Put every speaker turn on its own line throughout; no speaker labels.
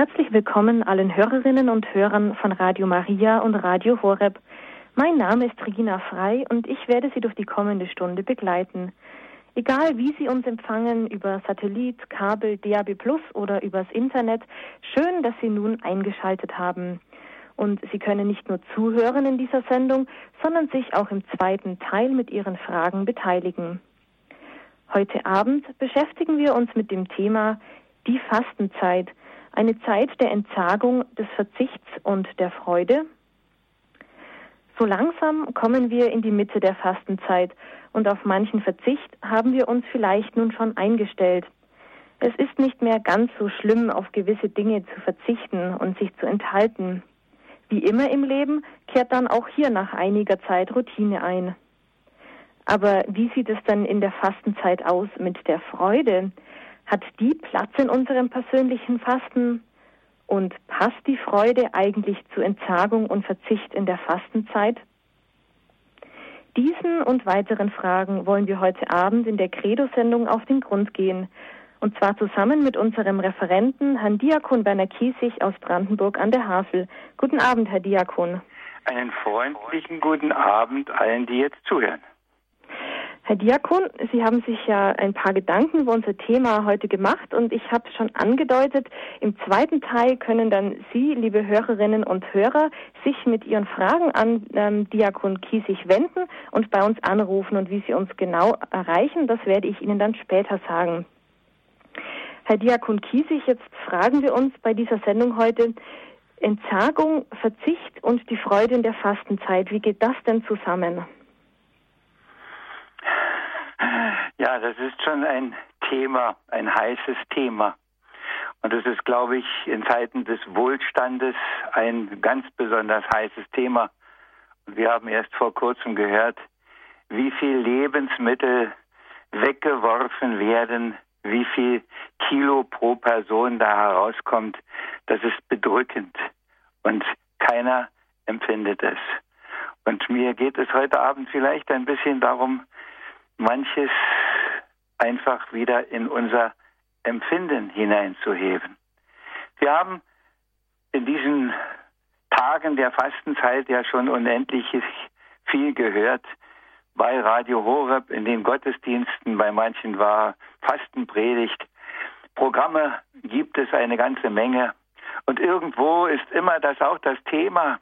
Herzlich willkommen allen Hörerinnen und Hörern von Radio Maria und Radio Horeb. Mein Name ist Regina Frei und ich werde Sie durch die kommende Stunde begleiten. Egal wie Sie uns empfangen, über Satellit, Kabel, DAB Plus oder übers Internet, schön, dass Sie nun eingeschaltet haben. Und Sie können nicht nur zuhören in dieser Sendung, sondern sich auch im zweiten Teil mit Ihren Fragen beteiligen. Heute Abend beschäftigen wir uns mit dem Thema die Fastenzeit, eine Zeit der Entsagung, des Verzichts und der Freude. So langsam kommen wir in die Mitte der Fastenzeit und auf manchen Verzicht haben wir uns vielleicht nun schon eingestellt. Es ist nicht mehr ganz so schlimm, auf gewisse Dinge zu verzichten und sich zu enthalten. Wie immer im Leben kehrt dann auch hier nach einiger Zeit Routine ein. Aber wie sieht es dann in der Fastenzeit aus mit der Freude? Hat die Platz in unserem persönlichen Fasten? Und passt die Freude eigentlich zu Entsagung und Verzicht in der Fastenzeit? Diesen und weiteren Fragen wollen wir heute Abend in der Credo-Sendung auf den Grund gehen. Und zwar zusammen mit unserem Referenten, Herrn Diakon Berner Kiesig aus Brandenburg an der Havel. Guten Abend, Herr Diakon.
Einen freundlichen guten Abend allen, die jetzt zuhören.
Herr Diakon, Sie haben sich ja ein paar Gedanken über unser Thema heute gemacht und ich habe schon angedeutet, im zweiten Teil können dann Sie, liebe Hörerinnen und Hörer, sich mit Ihren Fragen an ähm, Diakon Kiesig wenden und bei uns anrufen und wie Sie uns genau erreichen, das werde ich Ihnen dann später sagen. Herr Diakon Kiesig, jetzt fragen wir uns bei dieser Sendung heute, Entsagung, Verzicht und die Freude in der Fastenzeit, wie geht das denn zusammen?
Ja, das ist schon ein Thema, ein heißes Thema. Und es ist, glaube ich, in Zeiten des Wohlstandes ein ganz besonders heißes Thema. Und wir haben erst vor kurzem gehört, wie viel Lebensmittel weggeworfen werden, wie viel Kilo pro Person da herauskommt. Das ist bedrückend. Und keiner empfindet es. Und mir geht es heute Abend vielleicht ein bisschen darum, manches einfach wieder in unser Empfinden hineinzuheben. Wir haben in diesen Tagen der Fastenzeit ja schon unendlich viel gehört. Bei Radio Horeb, in den Gottesdiensten, bei manchen war Fastenpredigt. Programme gibt es eine ganze Menge. Und irgendwo ist immer das auch das Thema.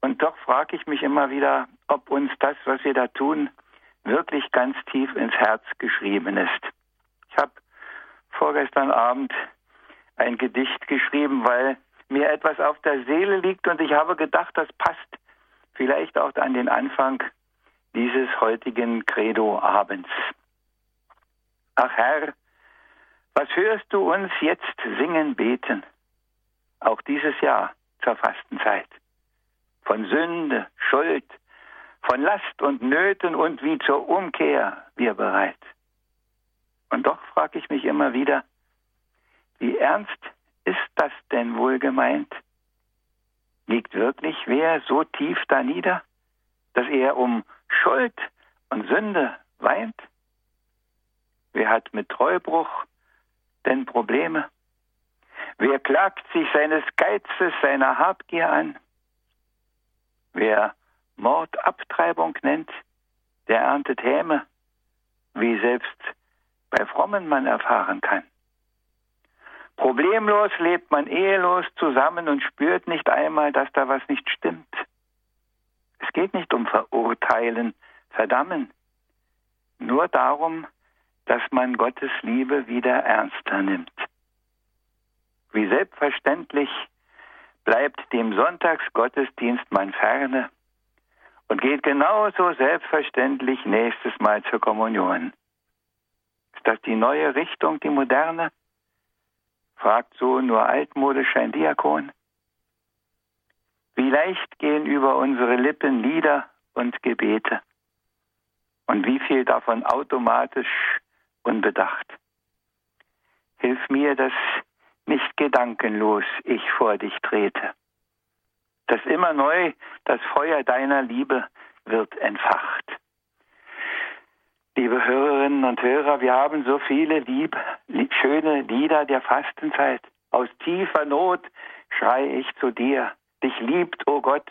Und doch frage ich mich immer wieder, ob uns das, was wir da tun, wirklich ganz tief ins Herz geschrieben ist. Ich habe vorgestern Abend ein Gedicht geschrieben, weil mir etwas auf der Seele liegt und ich habe gedacht, das passt vielleicht auch an den Anfang dieses heutigen Credo-Abends. Ach Herr, was hörst du uns jetzt singen, beten? Auch dieses Jahr zur Fastenzeit. Von Sünde, Schuld, von Last und Nöten und wie zur Umkehr wir bereit. Und doch frage ich mich immer wieder, wie ernst ist das denn wohl gemeint? Liegt wirklich wer so tief da nieder, dass er um Schuld und Sünde weint? Wer hat mit Treubruch denn Probleme? Wer klagt sich seines Geizes, seiner Habgier an? Wer Mordabtreibung nennt, der erntet Häme, wie selbst bei Frommen man erfahren kann. Problemlos lebt man ehelos zusammen und spürt nicht einmal, dass da was nicht stimmt. Es geht nicht um Verurteilen, Verdammen, nur darum, dass man Gottes Liebe wieder ernster nimmt. Wie selbstverständlich bleibt dem Sonntagsgottesdienst man ferne, und geht genauso selbstverständlich nächstes Mal zur Kommunion. Ist das die neue Richtung, die moderne? fragt so nur altmodisch ein Diakon. Wie leicht gehen über unsere Lippen Lieder und Gebete und wie viel davon automatisch unbedacht. Hilf mir, dass nicht gedankenlos ich vor dich trete dass immer neu das Feuer deiner Liebe wird entfacht. Liebe Hörerinnen und Hörer, wir haben so viele lieb, schöne Lieder der Fastenzeit, aus tiefer Not schrei ich zu dir. Dich liebt, o oh Gott,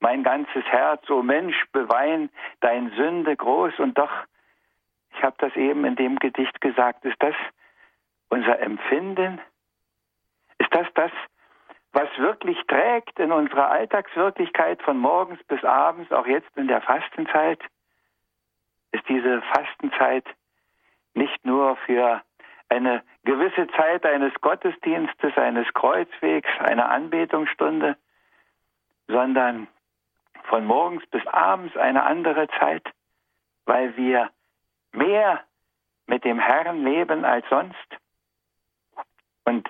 mein ganzes Herz, o oh Mensch, bewein dein Sünde groß und doch, ich habe das eben in dem Gedicht gesagt, ist das unser Empfinden? Ist das das, was wirklich trägt in unserer Alltagswirklichkeit von morgens bis abends, auch jetzt in der Fastenzeit? Ist diese Fastenzeit nicht nur für eine gewisse Zeit eines Gottesdienstes, eines Kreuzwegs, einer Anbetungsstunde, sondern von morgens bis abends eine andere Zeit, weil wir mehr mit dem Herrn leben als sonst. Und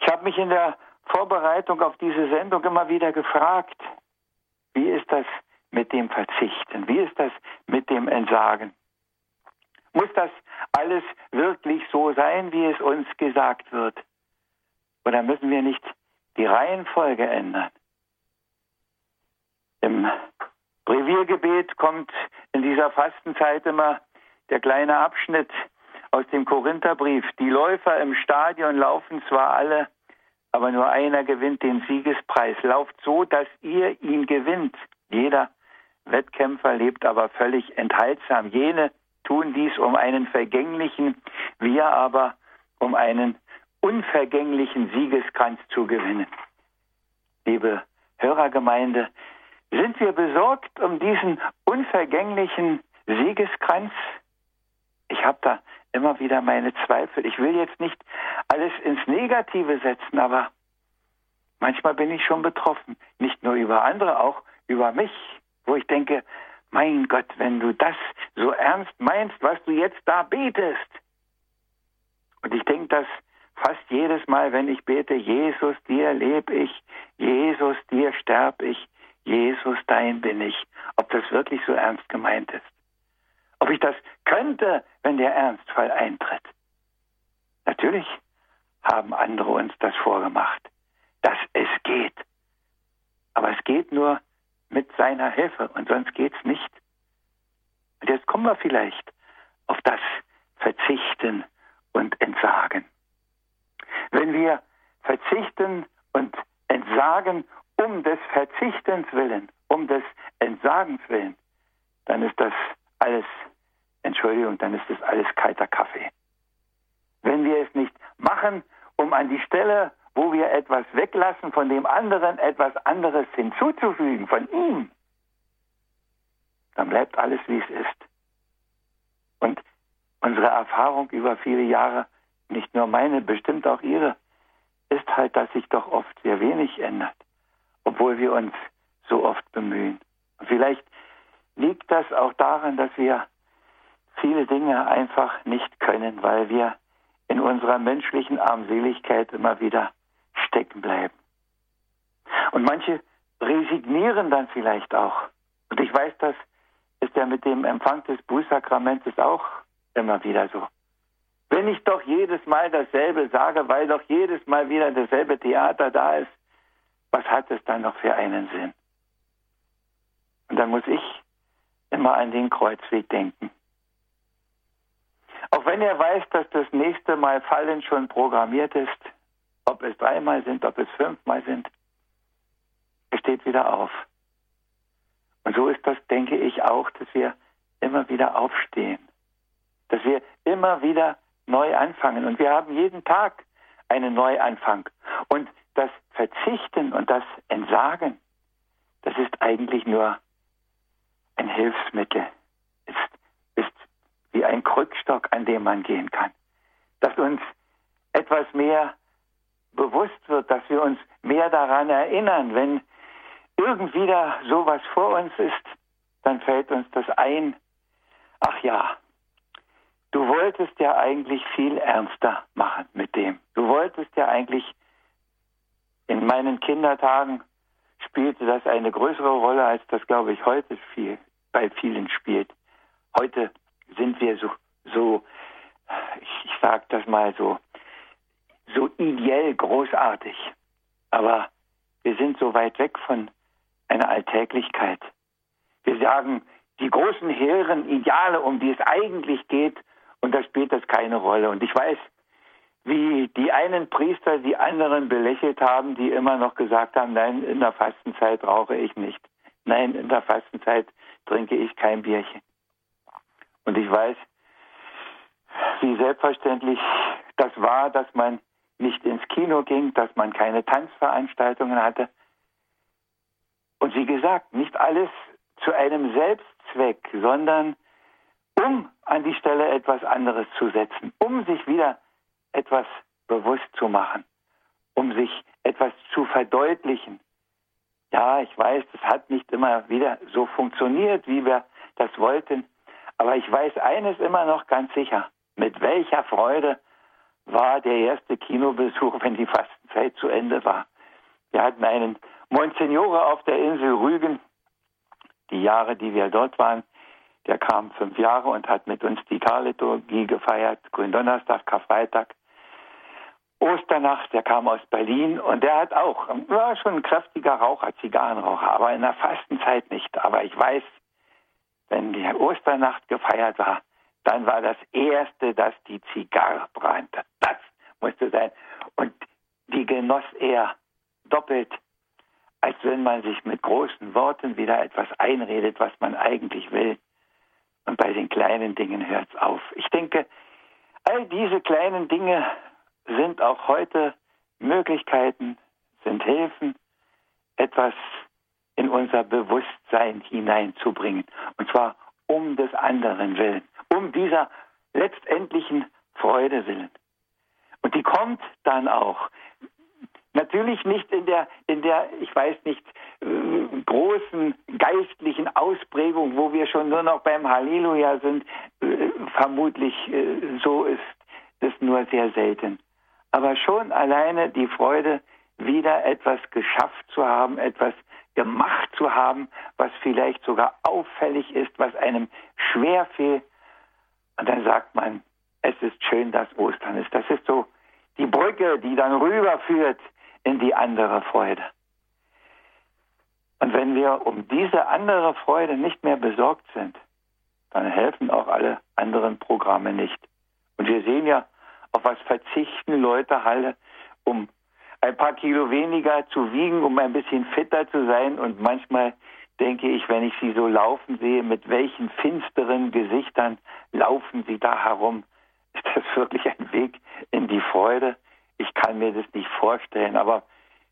ich habe mich in der Vorbereitung auf diese Sendung immer wieder gefragt, wie ist das mit dem Verzichten? Wie ist das mit dem Entsagen? Muss das alles wirklich so sein, wie es uns gesagt wird? Oder müssen wir nicht die Reihenfolge ändern? Im Breviergebet kommt in dieser Fastenzeit immer der kleine Abschnitt aus dem Korintherbrief. Die Läufer im Stadion laufen zwar alle, aber nur einer gewinnt den Siegespreis. Lauft so, dass ihr ihn gewinnt. Jeder Wettkämpfer lebt aber völlig enthaltsam. Jene tun dies um einen vergänglichen, wir aber um einen unvergänglichen Siegeskranz zu gewinnen. Liebe Hörergemeinde, sind wir besorgt um diesen unvergänglichen Siegeskranz? Ich habe da immer wieder meine Zweifel. Ich will jetzt nicht alles ins Negative setzen, aber manchmal bin ich schon betroffen. Nicht nur über andere, auch über mich, wo ich denke, mein Gott, wenn du das so ernst meinst, was du jetzt da betest. Und ich denke das fast jedes Mal, wenn ich bete, Jesus, dir lebe ich, Jesus, dir sterb ich, Jesus, dein bin ich, ob das wirklich so ernst gemeint ist. Ob ich das könnte, wenn der Ernstfall eintritt. Natürlich haben andere uns das vorgemacht, dass es geht. Aber es geht nur mit seiner Hilfe und sonst geht's nicht. Und jetzt kommen wir vielleicht auf das Verzichten und Entsagen. Wenn wir verzichten und entsagen um des Verzichtens willen, um des Entsagens willen, dann ist das alles, Entschuldigung, dann ist das alles kalter Kaffee. Wenn wir es nicht machen, um an die Stelle wo wir etwas weglassen, von dem anderen etwas anderes hinzuzufügen, von ihm, dann bleibt alles, wie es ist. Und unsere Erfahrung über viele Jahre, nicht nur meine, bestimmt auch ihre, ist halt, dass sich doch oft sehr wenig ändert, obwohl wir uns so oft bemühen. Vielleicht liegt das auch daran, dass wir viele Dinge einfach nicht können, weil wir in unserer menschlichen Armseligkeit immer wieder stecken bleiben. Und manche resignieren dann vielleicht auch. Und ich weiß, das ist ja mit dem Empfang des Bußsakramentes auch immer wieder so. Wenn ich doch jedes Mal dasselbe sage, weil doch jedes Mal wieder dasselbe Theater da ist, was hat es dann noch für einen Sinn? Und dann muss ich immer an den Kreuzweg denken. Auch wenn er weiß, dass das nächste Mal Fallen schon programmiert ist, ob es dreimal sind, ob es fünfmal sind. Er steht wieder auf. Und so ist das, denke ich, auch, dass wir immer wieder aufstehen. Dass wir immer wieder neu anfangen. Und wir haben jeden Tag einen Neuanfang. Und das Verzichten und das Entsagen, das ist eigentlich nur ein Hilfsmittel. Es ist wie ein Krückstock, an dem man gehen kann. Das uns etwas mehr bewusst wird, dass wir uns mehr daran erinnern, wenn irgendwie da sowas vor uns ist, dann fällt uns das ein. Ach ja, du wolltest ja eigentlich viel ernster machen mit dem. Du wolltest ja eigentlich in meinen Kindertagen spielte das eine größere Rolle, als das, glaube ich, heute viel, bei vielen spielt. Heute sind wir so, so ich, ich sage das mal so, so ideell großartig. Aber wir sind so weit weg von einer Alltäglichkeit. Wir sagen, die großen hehren Ideale, um die es eigentlich geht, und da spielt das keine Rolle. Und ich weiß, wie die einen Priester die anderen belächelt haben, die immer noch gesagt haben, nein, in der Fastenzeit rauche ich nicht. Nein, in der Fastenzeit trinke ich kein Bierchen. Und ich weiß, wie selbstverständlich das war, dass man nicht ins Kino ging, dass man keine Tanzveranstaltungen hatte. Und wie gesagt, nicht alles zu einem Selbstzweck, sondern um an die Stelle etwas anderes zu setzen, um sich wieder etwas bewusst zu machen, um sich etwas zu verdeutlichen. Ja, ich weiß, das hat nicht immer wieder so funktioniert, wie wir das wollten, aber ich weiß eines immer noch ganz sicher, mit welcher Freude war der erste Kinobesuch, wenn die Fastenzeit zu Ende war. Wir hatten einen Monsignore auf der Insel Rügen, die Jahre, die wir dort waren, der kam fünf Jahre und hat mit uns die Karliturgie gefeiert, Gründonnerstag, Karfreitag. Osternacht, der kam aus Berlin und der hat auch, war schon ein kräftiger Raucher, Zigarrenraucher, aber in der Fastenzeit nicht. Aber ich weiß, wenn die Osternacht gefeiert war, dann war das Erste, dass die Zigarre brannte. Das musste sein. Und die genoss er doppelt, als wenn man sich mit großen Worten wieder etwas einredet, was man eigentlich will. Und bei den kleinen Dingen hört es auf. Ich denke, all diese kleinen Dinge sind auch heute Möglichkeiten, sind Hilfen, etwas in unser Bewusstsein hineinzubringen. Und zwar um des anderen willen, um dieser letztendlichen Freude willen. Und die kommt dann auch. Natürlich nicht in der, in der, ich weiß nicht, äh, großen geistlichen Ausprägung, wo wir schon nur noch beim Halleluja sind. Äh, vermutlich äh, so ist es nur sehr selten aber schon alleine die Freude, wieder etwas geschafft zu haben, etwas gemacht zu haben, was vielleicht sogar auffällig ist, was einem schwer fiel. Und dann sagt man, es ist schön, dass Ostern ist. Das ist so die Brücke, die dann rüberführt in die andere Freude. Und wenn wir um diese andere Freude nicht mehr besorgt sind, dann helfen auch alle anderen Programme nicht. Und wir sehen ja, auf was verzichten Leute alle, um ein paar Kilo weniger zu wiegen, um ein bisschen fitter zu sein. Und manchmal denke ich, wenn ich sie so laufen sehe, mit welchen finsteren Gesichtern laufen sie da herum. Ist das wirklich ein Weg in die Freude? Ich kann mir das nicht vorstellen, aber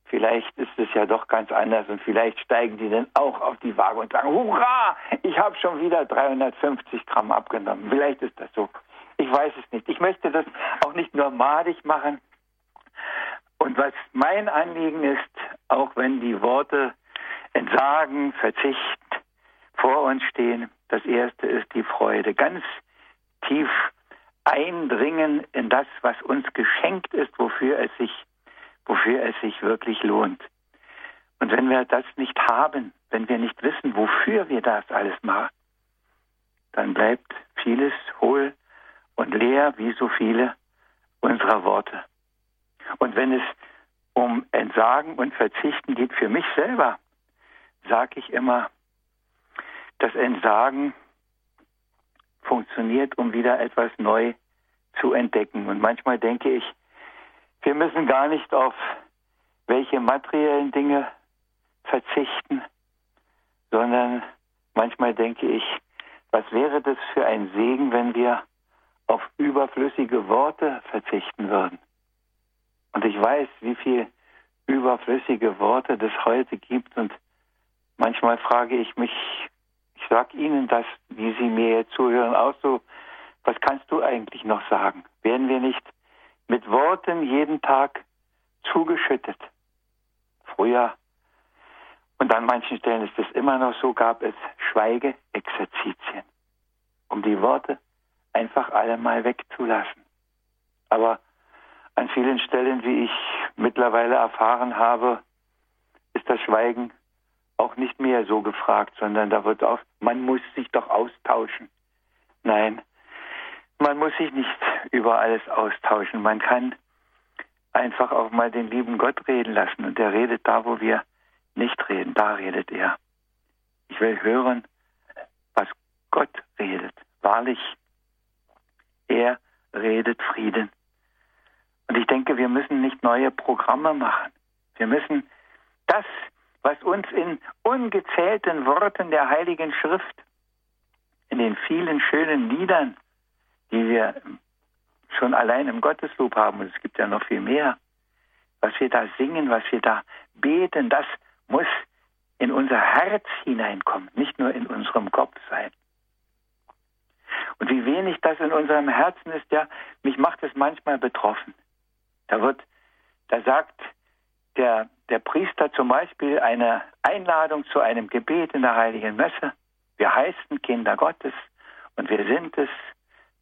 vielleicht ist es ja doch ganz anders und vielleicht steigen die dann auch auf die Waage und sagen, hurra, ich habe schon wieder 350 Gramm abgenommen. Vielleicht ist das so. Ich weiß es nicht. Ich möchte das auch nicht nur madig machen. Und was mein Anliegen ist, auch wenn die Worte Entsagen, Verzicht vor uns stehen, das erste ist die Freude. Ganz tief eindringen in das, was uns geschenkt ist, wofür es sich, wofür es sich wirklich lohnt. Und wenn wir das nicht haben, wenn wir nicht wissen, wofür wir das alles machen, dann bleibt vieles hohl und leer wie so viele unserer Worte. Und wenn es um Entsagen und Verzichten geht für mich selber, sage ich immer, das Entsagen funktioniert, um wieder etwas neu zu entdecken. Und manchmal denke ich, wir müssen gar nicht auf welche materiellen Dinge verzichten, sondern manchmal denke ich, was wäre das für ein Segen, wenn wir auf überflüssige Worte verzichten würden. Und ich weiß, wie viel überflüssige Worte das heute gibt und manchmal frage ich mich, ich sage Ihnen das, wie Sie mir zuhören, auch so, was kannst du eigentlich noch sagen? Werden wir nicht mit Worten jeden Tag zugeschüttet? Früher und an manchen Stellen ist es immer noch so, gab es Schweigeexerzitien, um die Worte einfach alle mal wegzulassen. Aber an vielen Stellen, wie ich mittlerweile erfahren habe, ist das Schweigen auch nicht mehr so gefragt, sondern da wird auch, man muss sich doch austauschen. Nein, man muss sich nicht über alles austauschen. Man kann einfach auch mal den lieben Gott reden lassen und er redet da, wo wir nicht reden. Da redet er. Ich will hören, was Gott redet. Wahrlich, er redet Frieden. Und ich denke, wir müssen nicht neue Programme machen. Wir müssen das, was uns in ungezählten Worten der Heiligen Schrift, in den vielen schönen Liedern, die wir schon allein im Gotteslob haben, und es gibt ja noch viel mehr, was wir da singen, was wir da beten, das muss in unser Herz hineinkommen, nicht nur in unserem Kopf sein. Und wie wenig das in unserem Herzen ist, ja, mich macht es manchmal betroffen. Da wird, da sagt der, der Priester zum Beispiel eine Einladung zu einem Gebet in der Heiligen Messe. Wir heißen Kinder Gottes und wir sind es.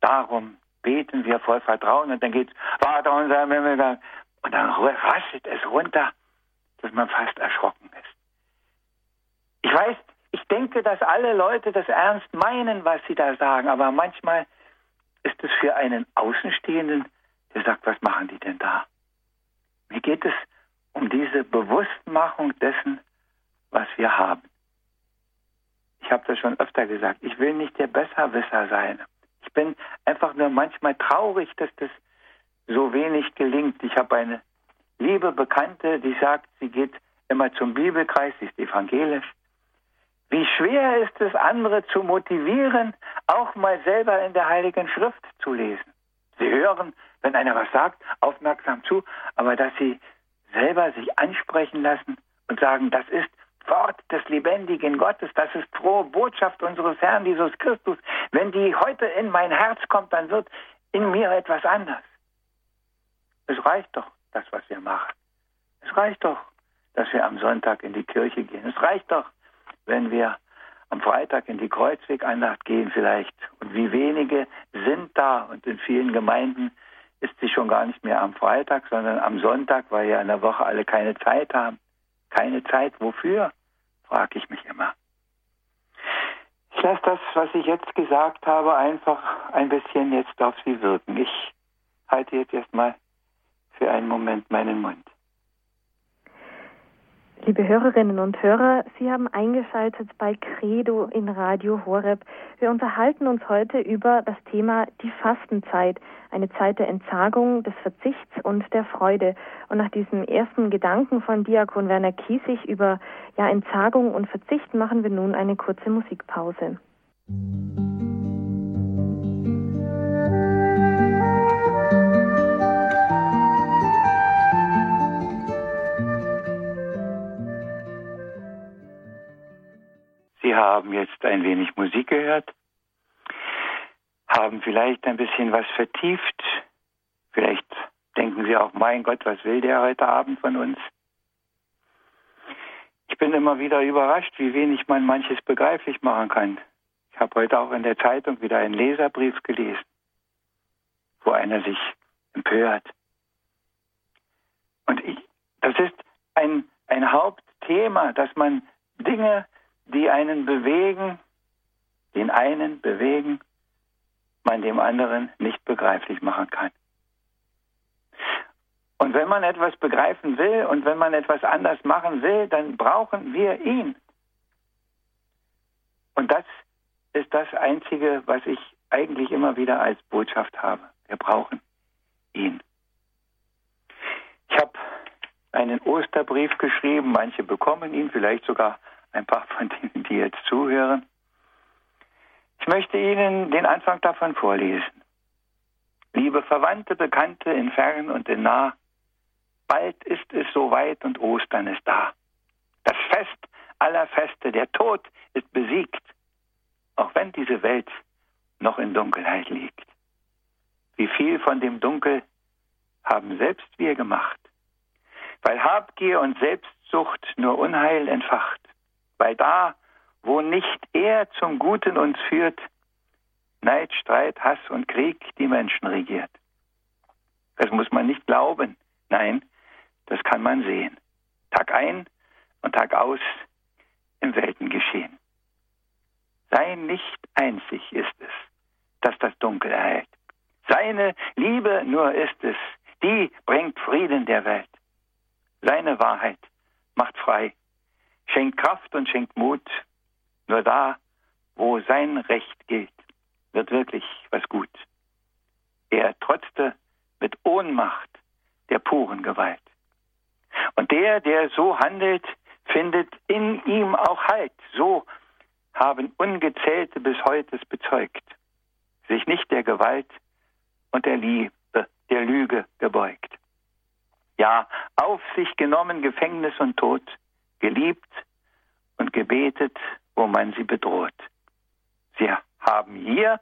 Darum beten wir voll Vertrauen und dann geht's Vater unser im Himmel und dann rasselt es runter, dass man fast erschrocken ist. Ich weiß, ich denke, dass alle Leute das ernst meinen, was sie da sagen, aber manchmal ist es für einen Außenstehenden, der sagt, was machen die denn da? Mir geht es um diese Bewusstmachung dessen, was wir haben. Ich habe das schon öfter gesagt, ich will nicht der Besserwisser sein. Ich bin einfach nur manchmal traurig, dass das so wenig gelingt. Ich habe eine liebe Bekannte, die sagt, sie geht immer zum Bibelkreis, sie ist evangelisch. Wie schwer ist es, andere zu motivieren, auch mal selber in der Heiligen Schrift zu lesen. Sie hören, wenn einer was sagt, aufmerksam zu, aber dass sie selber sich ansprechen lassen und sagen, das ist Wort des lebendigen Gottes, das ist frohe Botschaft unseres Herrn Jesus Christus. Wenn die heute in mein Herz kommt, dann wird in mir etwas anders. Es reicht doch, das, was wir machen. Es reicht doch, dass wir am Sonntag in die Kirche gehen. Es reicht doch, wenn wir am Freitag in die Kreuzwegandacht gehen vielleicht. Und wie wenige sind da und in vielen Gemeinden ist sie schon gar nicht mehr am Freitag, sondern am Sonntag, weil ja in der Woche alle keine Zeit haben. Keine Zeit wofür, frage ich mich immer. Ich lasse das, was ich jetzt gesagt habe, einfach ein bisschen jetzt auf Sie wirken. Ich halte jetzt erstmal für einen Moment meinen Mund.
Liebe Hörerinnen und Hörer, Sie haben eingeschaltet bei Credo in Radio Horeb. Wir unterhalten uns heute über das Thema die Fastenzeit, eine Zeit der Entsagung, des Verzichts und der Freude. Und nach diesem ersten Gedanken von Diakon Werner Kiesig über ja, Entsagung und Verzicht machen wir nun eine kurze Musikpause. Musik
Haben jetzt ein wenig Musik gehört, haben vielleicht ein bisschen was vertieft. Vielleicht denken Sie auch, mein Gott, was will der heute Abend von uns? Ich bin immer wieder überrascht, wie wenig man manches begreiflich machen kann. Ich habe heute auch in der Zeitung wieder einen Leserbrief gelesen, wo einer sich empört. Und ich, das ist ein, ein Hauptthema, dass man Dinge die einen bewegen, den einen bewegen, man dem anderen nicht begreiflich machen kann. Und wenn man etwas begreifen will und wenn man etwas anders machen will, dann brauchen wir ihn. Und das ist das Einzige, was ich eigentlich immer wieder als Botschaft habe. Wir brauchen ihn. Ich habe einen Osterbrief geschrieben, manche bekommen ihn, vielleicht sogar ein paar von denen, die jetzt zuhören. Ich möchte Ihnen den Anfang davon vorlesen. Liebe Verwandte, Bekannte in fern und in nah, bald ist es soweit und Ostern ist da. Das Fest aller Feste, der Tod ist besiegt, auch wenn diese Welt noch in Dunkelheit liegt. Wie viel von dem Dunkel haben selbst wir gemacht, weil Habgier und Selbstsucht nur Unheil entfacht weil da, wo nicht er zum Guten uns führt, Neid, Streit, Hass und Krieg die Menschen regiert. Das muss man nicht glauben, nein, das kann man sehen. Tag ein und Tag aus im Weltengeschehen. Sein Licht einzig ist es, das das Dunkel erhält. Seine Liebe nur ist es, die bringt Frieden der Welt. Seine Wahrheit macht frei schenkt Kraft und schenkt Mut. Nur da, wo sein Recht gilt, wird wirklich was gut. Er trotzte mit Ohnmacht der puren Gewalt. Und der, der so handelt, findet in ihm auch Halt. So haben Ungezählte bis heute bezeugt, sich nicht der Gewalt und der Liebe, der Lüge gebeugt. Ja, auf sich genommen Gefängnis und Tod, geliebt gebetet, wo man sie bedroht. Sie haben hier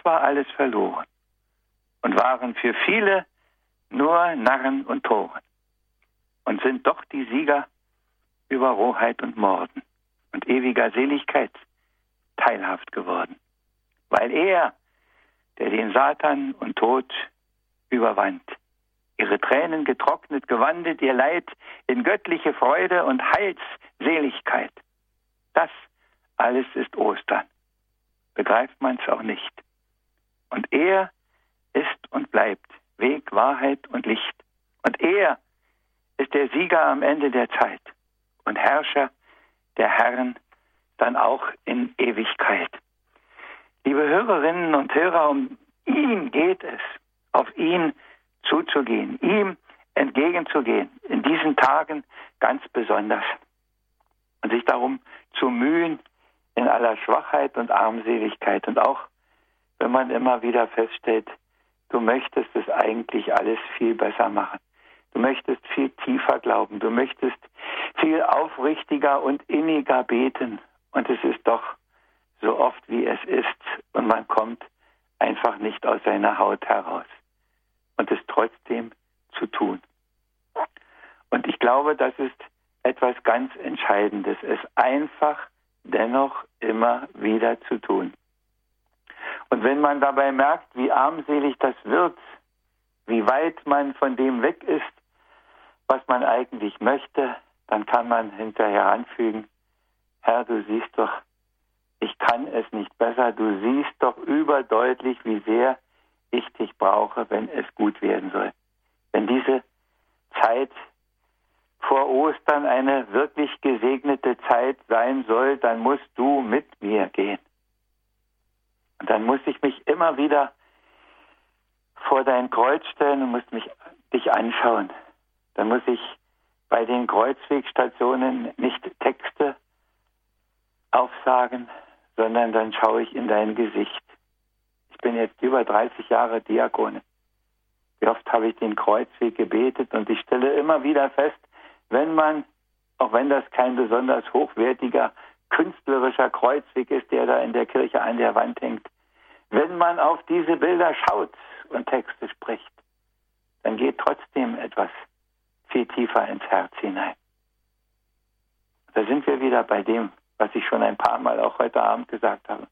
zwar alles verloren und waren für viele nur Narren und Toren und sind doch die Sieger über Rohheit und Morden und ewiger Seligkeit teilhaft geworden, weil er, der den Satan und Tod überwand, ihre Tränen getrocknet, gewandelt ihr Leid in göttliche Freude und Heilsseligkeit. Das alles ist Ostern. Begreift man es auch nicht. Und er ist und bleibt Weg, Wahrheit und Licht. Und er ist der Sieger am Ende der Zeit und Herrscher der Herren dann auch in Ewigkeit. Liebe Hörerinnen und Hörer, um ihn geht es, auf ihn zuzugehen, ihm entgegenzugehen, in diesen Tagen ganz besonders. Und sich darum zu mühen, in aller Schwachheit und Armseligkeit. Und auch wenn man immer wieder feststellt, du möchtest es eigentlich alles viel besser machen. Du möchtest viel tiefer glauben. Du möchtest viel aufrichtiger und inniger beten. Und es ist doch so oft, wie es ist. Und man kommt einfach nicht aus seiner Haut heraus. Und es trotzdem zu tun. Und ich glaube, das ist etwas ganz Entscheidendes, es einfach dennoch immer wieder zu tun. Und wenn man dabei merkt, wie armselig das wird, wie weit man von dem weg ist, was man eigentlich möchte, dann kann man hinterher anfügen, Herr, du siehst doch, ich kann es nicht besser, du siehst doch überdeutlich, wie sehr ich dich brauche, wenn es gut werden soll. Wenn diese Zeit vor Ostern eine wirklich gesegnete Zeit sein soll, dann musst du mit mir gehen. Und dann muss ich mich immer wieder vor dein Kreuz stellen und muss mich dich anschauen dann muss ich bei den Kreuzwegstationen nicht Texte aufsagen, sondern dann schaue ich in dein Gesicht. Ich bin jetzt über 30 Jahre Diakone. Wie oft habe ich den Kreuzweg gebetet und ich stelle immer wieder fest, wenn man, auch wenn das kein besonders hochwertiger künstlerischer Kreuzweg ist, der da in der Kirche an der Wand hängt, wenn man auf diese Bilder schaut und Texte spricht, dann geht trotzdem etwas viel tiefer ins Herz hinein. Da sind wir wieder bei dem, was ich schon ein paar Mal auch heute Abend gesagt habe.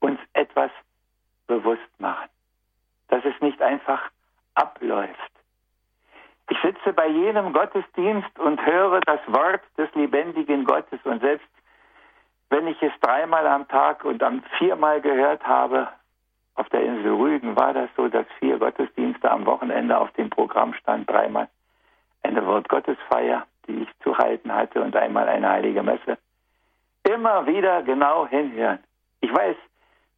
Uns etwas bewusst machen, dass es nicht einfach abläuft. Ich sitze bei jedem Gottesdienst und höre das Wort des lebendigen Gottes und selbst wenn ich es dreimal am Tag und am viermal gehört habe, auf der Insel Rügen war das so, dass vier Gottesdienste am Wochenende auf dem Programm stand, dreimal eine Wortgottesfeier, die ich zu halten hatte und einmal eine heilige Messe. Immer wieder genau hinhören. Ich weiß,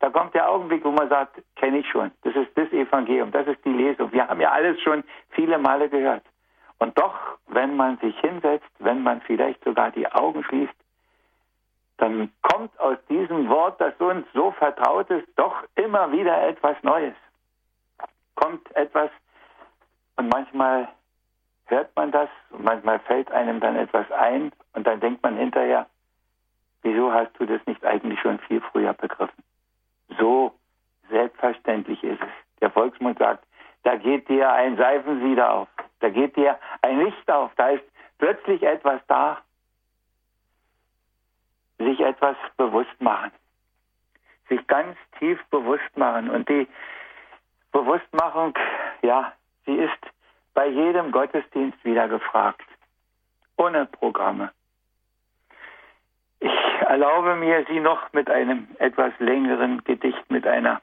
da kommt der Augenblick, wo man sagt, kenne ich schon. Das ist das Evangelium, das ist die Lesung. Wir haben ja alles schon viele Male gehört. Und doch, wenn man sich hinsetzt, wenn man vielleicht sogar die Augen schließt, dann kommt aus diesem Wort, das uns so vertraut ist, doch immer wieder etwas Neues. Kommt etwas und manchmal hört man das und manchmal fällt einem dann etwas ein und dann denkt man hinterher, wieso hast du das nicht eigentlich schon viel früher begriffen? So selbstverständlich ist es. Der Volksmund sagt, da geht dir ein Seifensieder auf, da geht dir ein Licht auf, da ist plötzlich etwas da. Sich etwas bewusst machen. Sich ganz tief bewusst machen. Und die Bewusstmachung, ja, sie ist bei jedem Gottesdienst wieder gefragt. Ohne Programme. Ich erlaube mir, Sie noch mit einem etwas längeren Gedicht, mit einer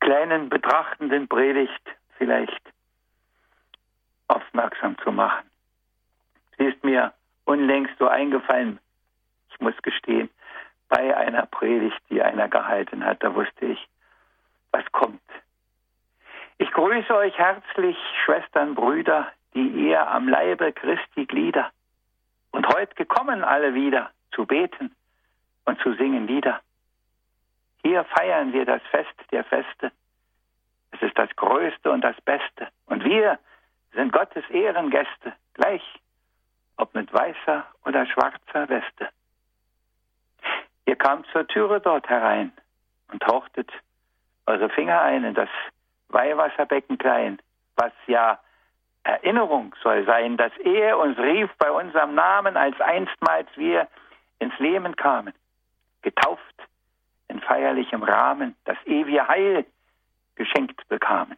kleinen betrachtenden Predigt vielleicht aufmerksam zu machen. Sie ist mir unlängst so eingefallen, ich muss gestehen, bei einer Predigt, die einer gehalten hat, da wusste ich, was kommt. Ich grüße euch herzlich, Schwestern, Brüder, die ihr am Leibe Christi Glieder. Und heute gekommen alle wieder zu beten und zu singen Lieder. Hier feiern wir das Fest der Feste. Es ist das Größte und das Beste. Und wir sind Gottes Ehrengäste, gleich ob mit weißer oder schwarzer Weste. Ihr kamt zur Türe dort herein und tauchtet eure Finger ein in das Weihwasserbecken klein, was ja Erinnerung soll sein, dass er uns rief bei unserem Namen, als einstmals wir ins Leben kamen, getauft in feierlichem Rahmen, das ewige Heil geschenkt bekamen.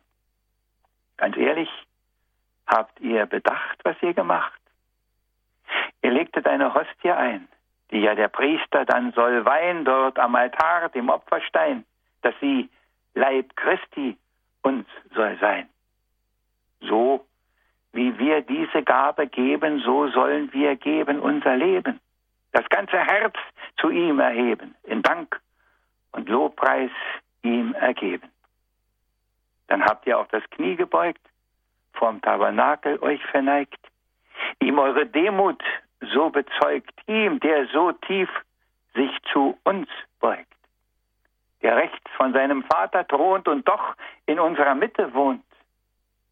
Ganz ehrlich, habt ihr bedacht, was ihr gemacht? Ihr legtet eine Hostie ein, die ja der Priester dann soll weihen dort am Altar, dem Opferstein, dass sie Leib Christi uns soll sein. So wie wir diese Gabe geben, so sollen wir geben unser Leben. Das ganze Herz zu ihm erheben, in Dank und Lobpreis ihm ergeben. Dann habt ihr auch das Knie gebeugt, vorm Tabernakel euch verneigt, ihm eure Demut so bezeugt, ihm, der so tief sich zu uns beugt, der rechts von seinem Vater thront und doch in unserer Mitte wohnt,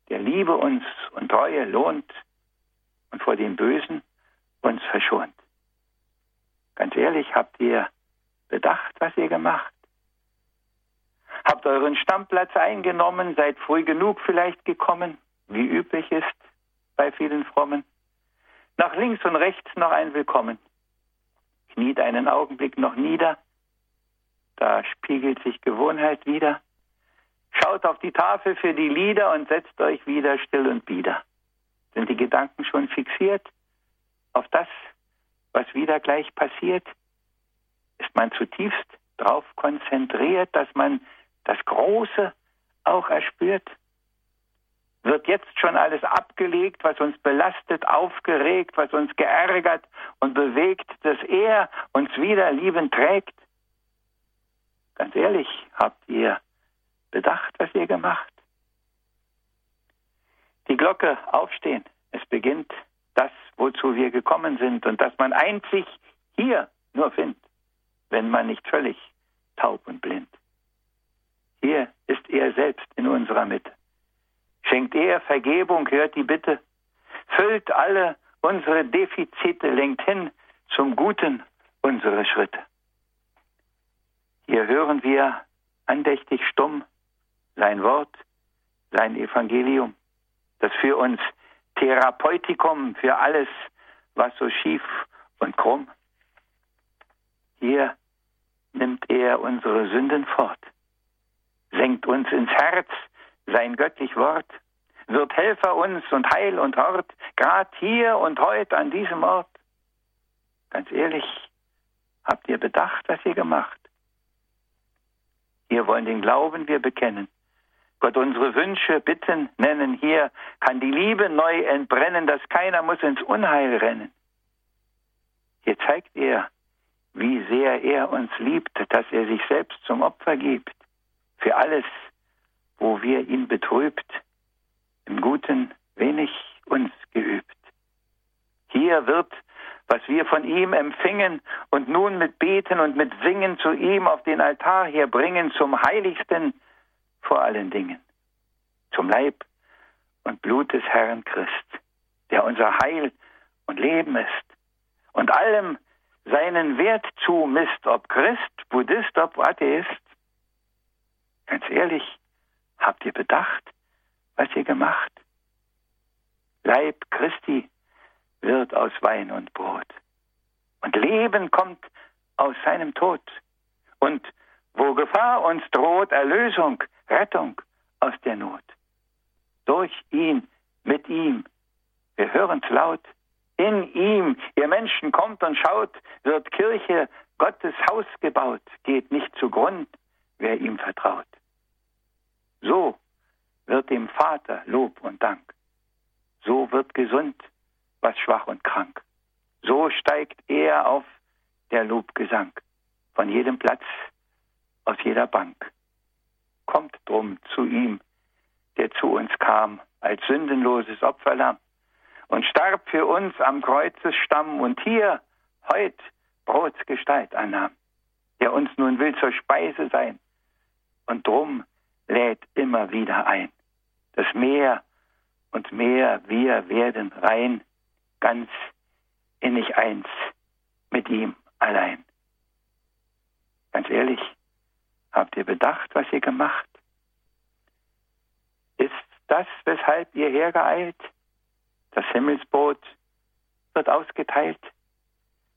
der Liebe uns und Treue lohnt und vor dem Bösen uns verschont. Ganz ehrlich, habt ihr bedacht, was ihr gemacht? Habt euren Stammplatz eingenommen, seid früh genug vielleicht gekommen, wie üblich ist bei vielen Frommen? Nach links und rechts noch ein Willkommen. Kniet einen Augenblick noch nieder, da spiegelt sich Gewohnheit wieder. Schaut auf die Tafel für die Lieder und setzt euch wieder still und bieder. Sind die Gedanken schon fixiert auf das, was wieder gleich passiert? Ist man zutiefst darauf konzentriert, dass man das Große auch erspürt? Wird jetzt schon alles abgelegt, was uns belastet, aufgeregt, was uns geärgert und bewegt, dass er uns wieder liebend trägt? Ganz ehrlich, habt ihr bedacht, was ihr gemacht? Die Glocke aufstehen. Es beginnt das, wozu wir gekommen sind und dass man einzig hier nur findet, wenn man nicht völlig taub und blind. Hier ist er selbst in unserer Mitte. Schenkt er Vergebung, hört die Bitte, füllt alle unsere Defizite, lenkt hin zum Guten unsere Schritte. Hier hören wir andächtig stumm sein Wort, sein Evangelium, das für uns Therapeutikum für alles, was so schief und krumm. Hier nimmt er unsere Sünden fort, senkt uns ins Herz sein göttlich Wort, wird Helfer uns und Heil und Hort, grad hier und heute an diesem Ort. Ganz ehrlich, habt ihr bedacht, was ihr gemacht? Wir wollen den Glauben wir bekennen. Gott unsere Wünsche, Bitten nennen. Hier kann die Liebe neu entbrennen, dass keiner muss ins Unheil rennen. Hier zeigt er, wie sehr er uns liebt, dass er sich selbst zum Opfer gibt. Für alles, wo wir ihn betrübt, im Guten wenig uns geübt. Hier wird, was wir von ihm empfingen und nun mit Beten und mit Singen zu ihm auf den Altar herbringen, zum Heiligsten vor allen Dingen, zum Leib und Blut des Herrn Christ, der unser Heil und Leben ist und allem seinen Wert zumisst, ob Christ, Buddhist, ob Atheist. Ganz ehrlich, Habt ihr bedacht, was ihr gemacht? Leib Christi wird aus Wein und Brot. Und Leben kommt aus seinem Tod. Und wo Gefahr uns droht, Erlösung, Rettung aus der Not. Durch ihn, mit ihm. Wir hören's laut. In ihm, ihr Menschen kommt und schaut, wird Kirche Gottes Haus gebaut, geht nicht zugrund, wer ihm vertraut. So wird dem Vater Lob und Dank. So wird gesund, was schwach und krank. So steigt er auf der Lobgesang von jedem Platz, aus jeder Bank. Kommt drum zu ihm, der zu uns kam als sündenloses Opferlamm und starb für uns am Kreuzesstamm und hier heut Brotsgestalt annahm, der uns nun will zur Speise sein und drum lädt immer wieder ein. Das Meer und mehr wir werden rein, ganz innig eins mit ihm allein. Ganz ehrlich, habt ihr bedacht, was ihr gemacht? Ist das, weshalb ihr hergeeilt? Das Himmelsboot wird ausgeteilt.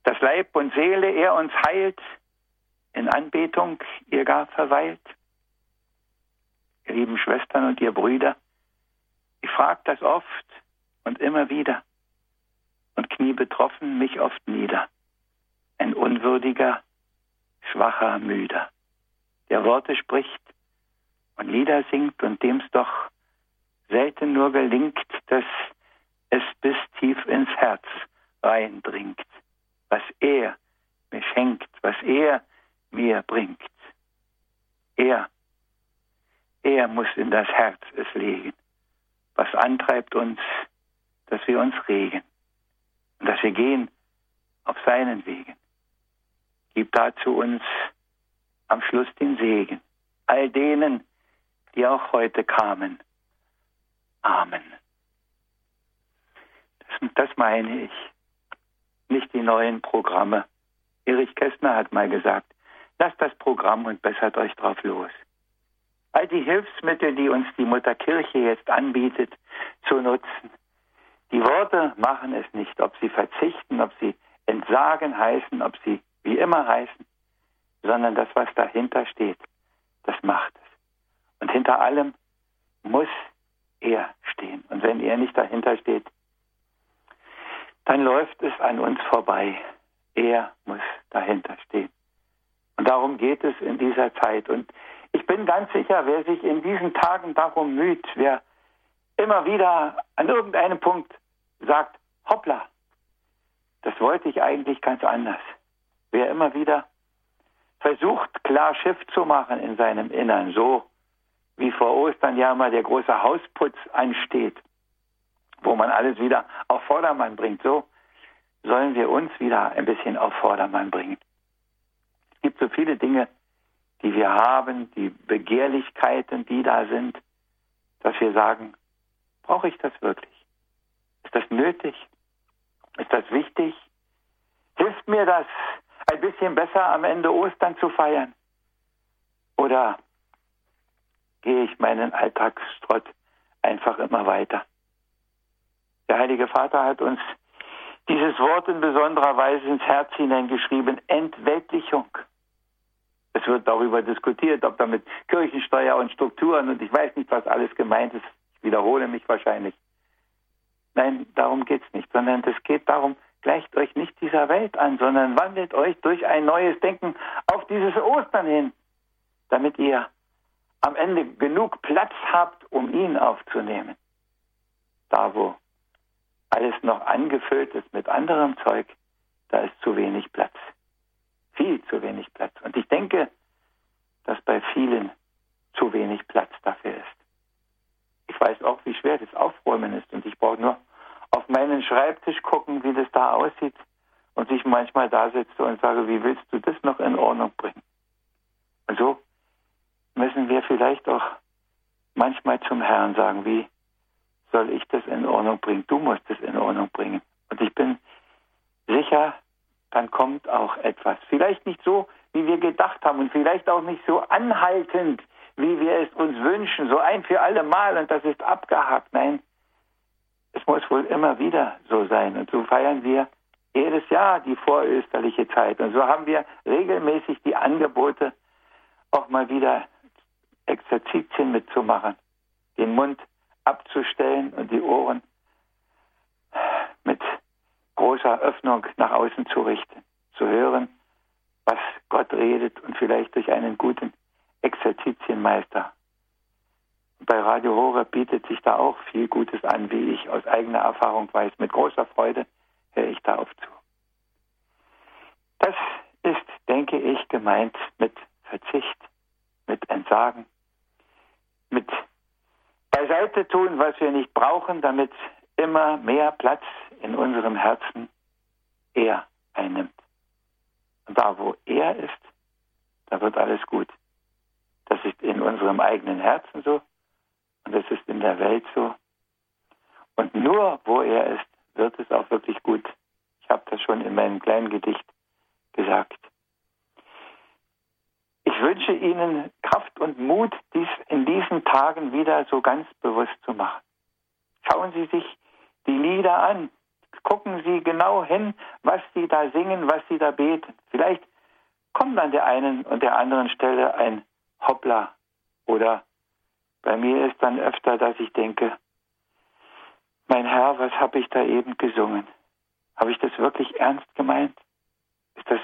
Das Leib und Seele er uns heilt. In Anbetung ihr gar verweilt. Ihr lieben Schwestern und ihr Brüder, ich frag das oft und immer wieder und knie betroffen mich oft nieder. Ein unwürdiger, schwacher, müder, der Worte spricht und Lieder singt und dem's doch selten nur gelingt, dass es bis tief ins Herz reindringt, was er mir schenkt, was er mir bringt. Er, er muss in das Herz es legen, was antreibt uns, dass wir uns regen und dass wir gehen auf seinen Wegen. Gib dazu uns am Schluss den Segen, all denen, die auch heute kamen. Amen. Das, das meine ich, nicht die neuen Programme. Erich Kästner hat mal gesagt, lasst das Programm und bessert euch drauf los. All die Hilfsmittel, die uns die Mutterkirche jetzt anbietet, zu nutzen. Die Worte machen es nicht, ob sie verzichten, ob sie entsagen heißen, ob sie wie immer heißen, sondern das, was dahinter steht, das macht es. Und hinter allem muss er stehen. Und wenn er nicht dahinter steht, dann läuft es an uns vorbei. Er muss dahinter stehen. Und darum geht es in dieser Zeit. Und ich bin ganz sicher, wer sich in diesen Tagen darum müht, wer immer wieder an irgendeinem Punkt sagt, hoppla, das wollte ich eigentlich ganz anders. Wer immer wieder versucht, klar Schiff zu machen in seinem Innern, so wie vor Ostern ja mal der große Hausputz ansteht, wo man alles wieder auf Vordermann bringt, so sollen wir uns wieder ein bisschen auf Vordermann bringen. Es gibt so viele Dinge, die wir haben, die Begehrlichkeiten, die da sind, dass wir sagen, brauche ich das wirklich? Ist das nötig? Ist das wichtig? Hilft mir das, bisschen besser am Ende Ostern zu feiern? Oder gehe ich meinen Alltagstrott einfach immer weiter? Der Heilige Vater hat uns dieses Wort in besonderer Weise ins Herz hineingeschrieben, Entweltlichung. Es wird darüber diskutiert, ob damit Kirchensteuer und Strukturen und ich weiß nicht, was alles gemeint ist. Ich wiederhole mich wahrscheinlich. Nein, darum geht es nicht, sondern es geht darum, gleicht euch nicht dieser Welt an, sondern wandelt euch durch ein neues Denken auf dieses Ostern hin, damit ihr am Ende genug Platz habt, um ihn aufzunehmen. Da, wo alles noch angefüllt ist mit anderem Zeug, da ist zu wenig Platz viel zu wenig Platz. Und ich denke, dass bei vielen zu wenig Platz dafür ist. Ich weiß auch, wie schwer das Aufräumen ist. Und ich brauche nur auf meinen Schreibtisch gucken, wie das da aussieht. Und ich manchmal da sitze und sage, wie willst du das noch in Ordnung bringen? Und so müssen wir vielleicht auch manchmal zum Herrn sagen, wie soll ich das in Ordnung bringen? Du musst es in Ordnung bringen. Und ich bin sicher, dann kommt auch etwas. Vielleicht nicht so, wie wir gedacht haben und vielleicht auch nicht so anhaltend, wie wir es uns wünschen, so ein für alle Mal und das ist abgehakt. Nein, es muss wohl immer wieder so sein. Und so feiern wir jedes Jahr die vorösterliche Zeit. Und so haben wir regelmäßig die Angebote, auch mal wieder Exerzitien mitzumachen, den Mund abzustellen und die Ohren mit großer Öffnung nach außen zu richten, zu hören, was Gott redet und vielleicht durch einen guten Exerzitienmeister. Bei Radio Horeb bietet sich da auch viel Gutes an, wie ich aus eigener Erfahrung weiß. Mit großer Freude höre ich darauf zu. Das ist, denke ich, gemeint mit Verzicht, mit Entsagen, mit beiseite tun, was wir nicht brauchen, damit immer mehr Platz in unserem Herzen er einnimmt. Und da, wo er ist, da wird alles gut. Das ist in unserem eigenen Herzen so und das ist in der Welt so. Und nur wo er ist, wird es auch wirklich gut. Ich habe das schon in meinem kleinen Gedicht gesagt. Ich wünsche Ihnen Kraft und Mut, dies in diesen Tagen wieder so ganz bewusst zu machen. Schauen Sie sich die Lieder an. Gucken Sie genau hin, was Sie da singen, was Sie da beten. Vielleicht kommt an der einen und der anderen Stelle ein Hoppla. Oder bei mir ist dann öfter, dass ich denke, mein Herr, was habe ich da eben gesungen? Habe ich das wirklich ernst gemeint? Ist das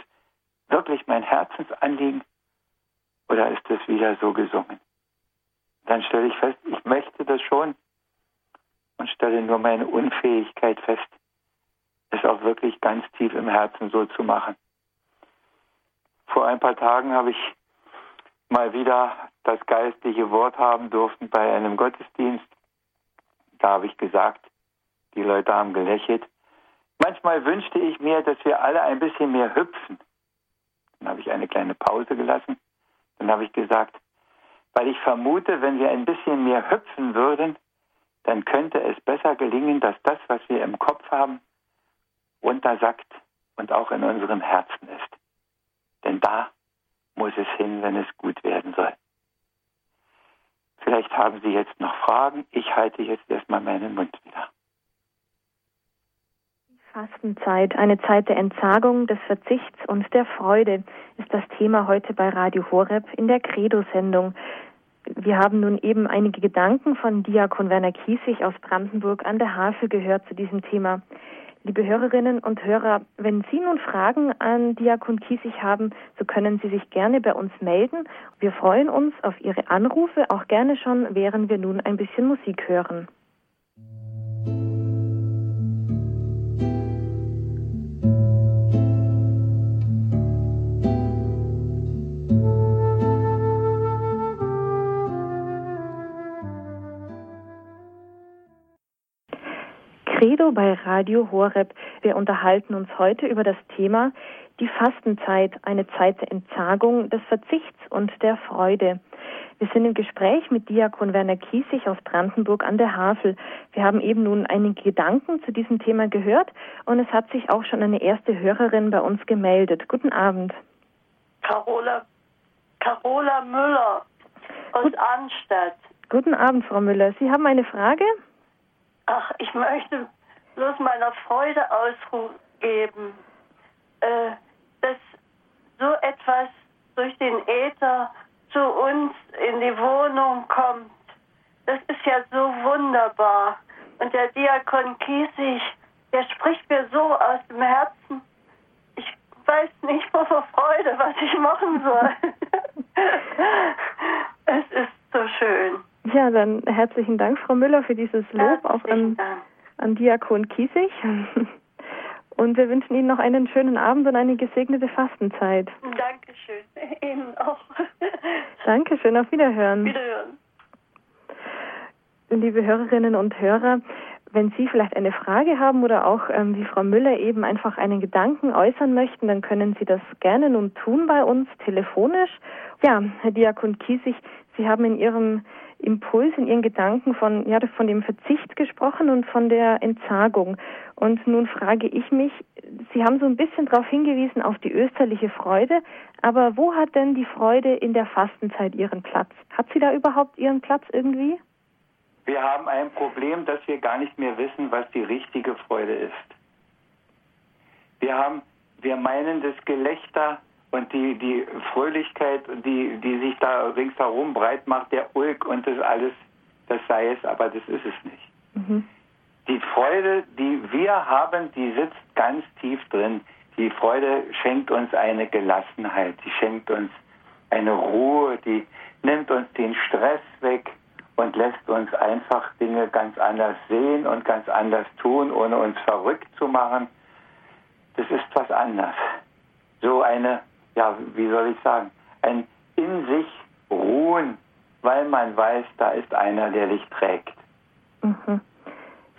wirklich mein Herzensanliegen? Oder ist das wieder so gesungen? Dann stelle ich fest, ich möchte das schon und stelle nur meine Unfähigkeit fest, es auch wirklich ganz tief im Herzen so zu machen. Vor ein paar Tagen habe ich mal wieder das geistliche Wort haben durften bei einem Gottesdienst. Da habe ich gesagt, die Leute haben gelächelt. Manchmal wünschte ich mir, dass wir alle ein bisschen mehr hüpfen. Dann habe ich eine kleine Pause gelassen. Dann habe ich gesagt, weil ich vermute, wenn wir ein bisschen mehr hüpfen würden, dann könnte es besser gelingen, dass das, was wir im Kopf haben, untersackt und auch in unserem Herzen ist. Denn da muss es hin, wenn es gut werden soll. Vielleicht haben Sie jetzt noch Fragen. Ich halte jetzt erstmal meinen Mund wieder.
Fastenzeit, eine Zeit der Entsagung, des Verzichts und der Freude ist das Thema heute bei Radio Horeb in der Credo-Sendung. Wir haben nun eben einige Gedanken von Diakon Werner Kiesig aus Brandenburg an der Havel gehört zu diesem Thema. Liebe Hörerinnen und Hörer, wenn Sie nun Fragen an Diakon Kiesig haben, so können Sie sich gerne bei uns melden. Wir freuen uns auf Ihre Anrufe, auch gerne schon, während wir nun ein bisschen Musik hören. Bei Radio Horeb. Wir unterhalten uns heute über das Thema die Fastenzeit, eine Zeit der Entsagung, des Verzichts und der Freude. Wir sind im Gespräch mit Diakon Werner Kiesig aus Brandenburg an der Havel. Wir haben eben nun einige Gedanken zu diesem Thema gehört und es hat sich auch schon eine erste Hörerin bei uns gemeldet. Guten Abend.
Carola, Carola Müller aus Gut. Arnstadt.
Guten Abend, Frau Müller. Sie haben eine Frage?
Ach, ich möchte bloß meiner Freude Ausdruck geben, äh, dass so etwas durch den Äther zu uns in die Wohnung kommt. Das ist ja so wunderbar. Und der Diakon Kiesig, der spricht mir so aus dem Herzen. Ich weiß nicht vor Freude, was ich machen soll. es ist so schön.
Ja, dann herzlichen Dank, Frau Müller, für dieses Lob auch an, an Diakon Kiesig. Und wir wünschen Ihnen noch einen schönen Abend und eine gesegnete Fastenzeit.
Dankeschön. Ihnen auch.
Dankeschön. Auf Wiederhören.
Wiederhören.
Liebe Hörerinnen und Hörer, wenn Sie vielleicht eine Frage haben oder auch ähm, wie Frau Müller eben einfach einen Gedanken äußern möchten, dann können Sie das gerne nun tun bei uns telefonisch. Ja, Herr Diakon Kiesig, Sie haben in Ihrem Impuls, in Ihren Gedanken von, ja, von dem Verzicht gesprochen und von der Entsagung. Und nun frage ich mich, Sie haben so ein bisschen darauf hingewiesen, auf die österliche Freude, aber wo hat denn die Freude in der Fastenzeit ihren Platz? Hat sie da überhaupt ihren Platz irgendwie?
Wir haben ein Problem, dass wir gar nicht mehr wissen, was die richtige Freude ist. Wir haben, wir meinen das Gelächter und die, die Fröhlichkeit, die, die sich da ringsherum breit macht, der Ulk und das alles, das sei es, aber das ist es nicht. Mhm. Die Freude, die wir haben, die sitzt ganz tief drin. Die Freude schenkt uns eine Gelassenheit, die schenkt uns eine Ruhe, die nimmt uns den Stress weg und lässt uns einfach Dinge ganz anders sehen und ganz anders tun, ohne uns verrückt zu machen. Das ist was anderes. So eine ja, wie soll ich sagen, ein in sich ruhen, weil man weiß, da ist einer, der dich trägt.
Mhm.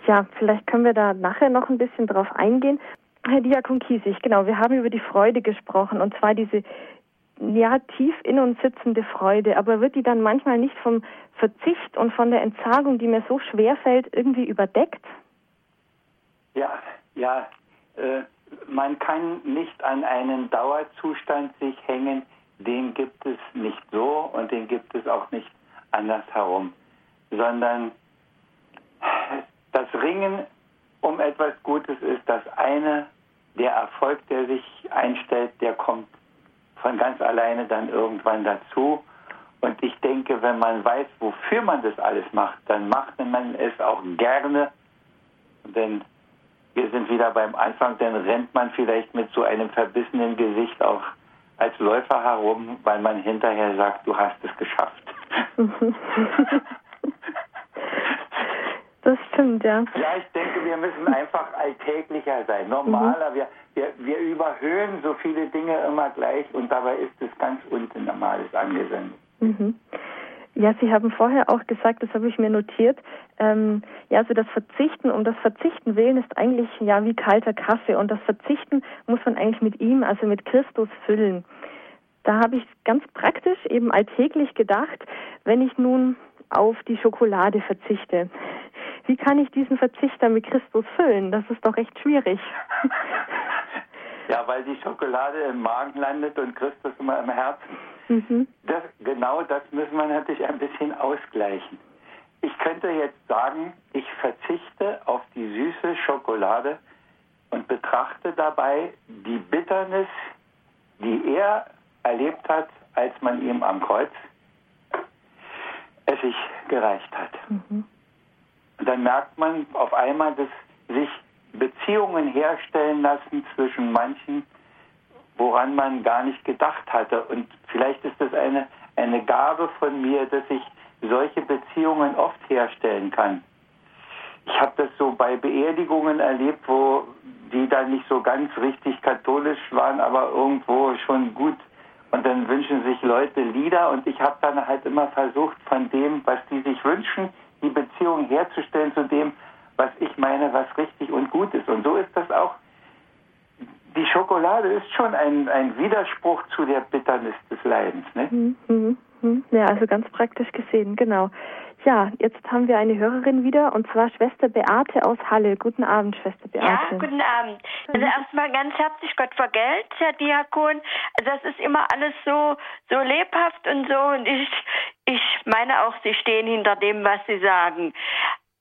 Ja, vielleicht können wir da nachher noch ein bisschen drauf eingehen. Herr Diakon Kiesig, genau, wir haben über die Freude gesprochen und zwar diese ja tief in uns sitzende Freude, aber wird die dann manchmal nicht vom Verzicht und von der Entsagung, die mir so schwer fällt, irgendwie überdeckt?
Ja, ja, äh, man kann nicht an einen Dauerzustand sich hängen, den gibt es nicht so und den gibt es auch nicht andersherum, sondern das Ringen um etwas Gutes ist das eine, der Erfolg, der sich einstellt, der kommt von ganz alleine dann irgendwann dazu. Und ich denke, wenn man weiß, wofür man das alles macht, dann macht man es auch gerne. Denn wir sind wieder beim Anfang, dann rennt man vielleicht mit so einem verbissenen Gesicht auch als Läufer herum, weil man hinterher sagt, du hast es geschafft.
Das stimmt, ja.
Ja, ich denke, wir müssen einfach alltäglicher sein, normaler. Mhm. Wir, wir, wir überhöhen so viele Dinge immer gleich und dabei ist es ganz unnormales angesendet.
Mhm. Ja, Sie haben vorher auch gesagt, das habe ich mir notiert, ähm, ja, also das Verzichten um das Verzichten willen ist eigentlich ja wie kalter Kaffee und das Verzichten muss man eigentlich mit ihm, also mit Christus füllen. Da habe ich ganz praktisch eben alltäglich gedacht, wenn ich nun auf die Schokolade verzichte. Wie kann ich diesen Verzicht dann mit Christus füllen? Das ist doch recht schwierig.
Ja, weil die Schokolade im Magen landet und Christus immer im Herzen. Mhm. Das, genau das müssen wir natürlich ein bisschen ausgleichen. Ich könnte jetzt sagen, ich verzichte auf die süße Schokolade und betrachte dabei die Bitternis, die er erlebt hat, als man ihm am Kreuz Essig gereicht hat. Mhm. Und dann merkt man auf einmal, dass sich Beziehungen herstellen lassen zwischen manchen, woran man gar nicht gedacht hatte. Und vielleicht ist das eine, eine Gabe von mir, dass ich solche Beziehungen oft herstellen kann. Ich habe das so bei Beerdigungen erlebt, wo die dann nicht so ganz richtig katholisch waren, aber irgendwo schon gut. Und dann wünschen sich Leute Lieder und ich habe dann halt immer versucht, von dem, was die sich wünschen, die Beziehung herzustellen zu dem, was ich meine, was richtig und gut ist. Und so ist das auch. Die Schokolade ist schon ein, ein Widerspruch zu der Bitternis des Leidens. Ne? Mhm,
mhm, mhm. Ja, also ganz praktisch gesehen, genau. Ja, jetzt haben wir eine Hörerin wieder und zwar Schwester Beate aus Halle. Guten Abend, Schwester Beate.
Ja, guten Abend. Also erstmal ganz herzlich Gott vergelt, Herr Diakon. Also das ist immer alles so so lebhaft und so und ich ich meine auch, Sie stehen hinter dem, was Sie sagen.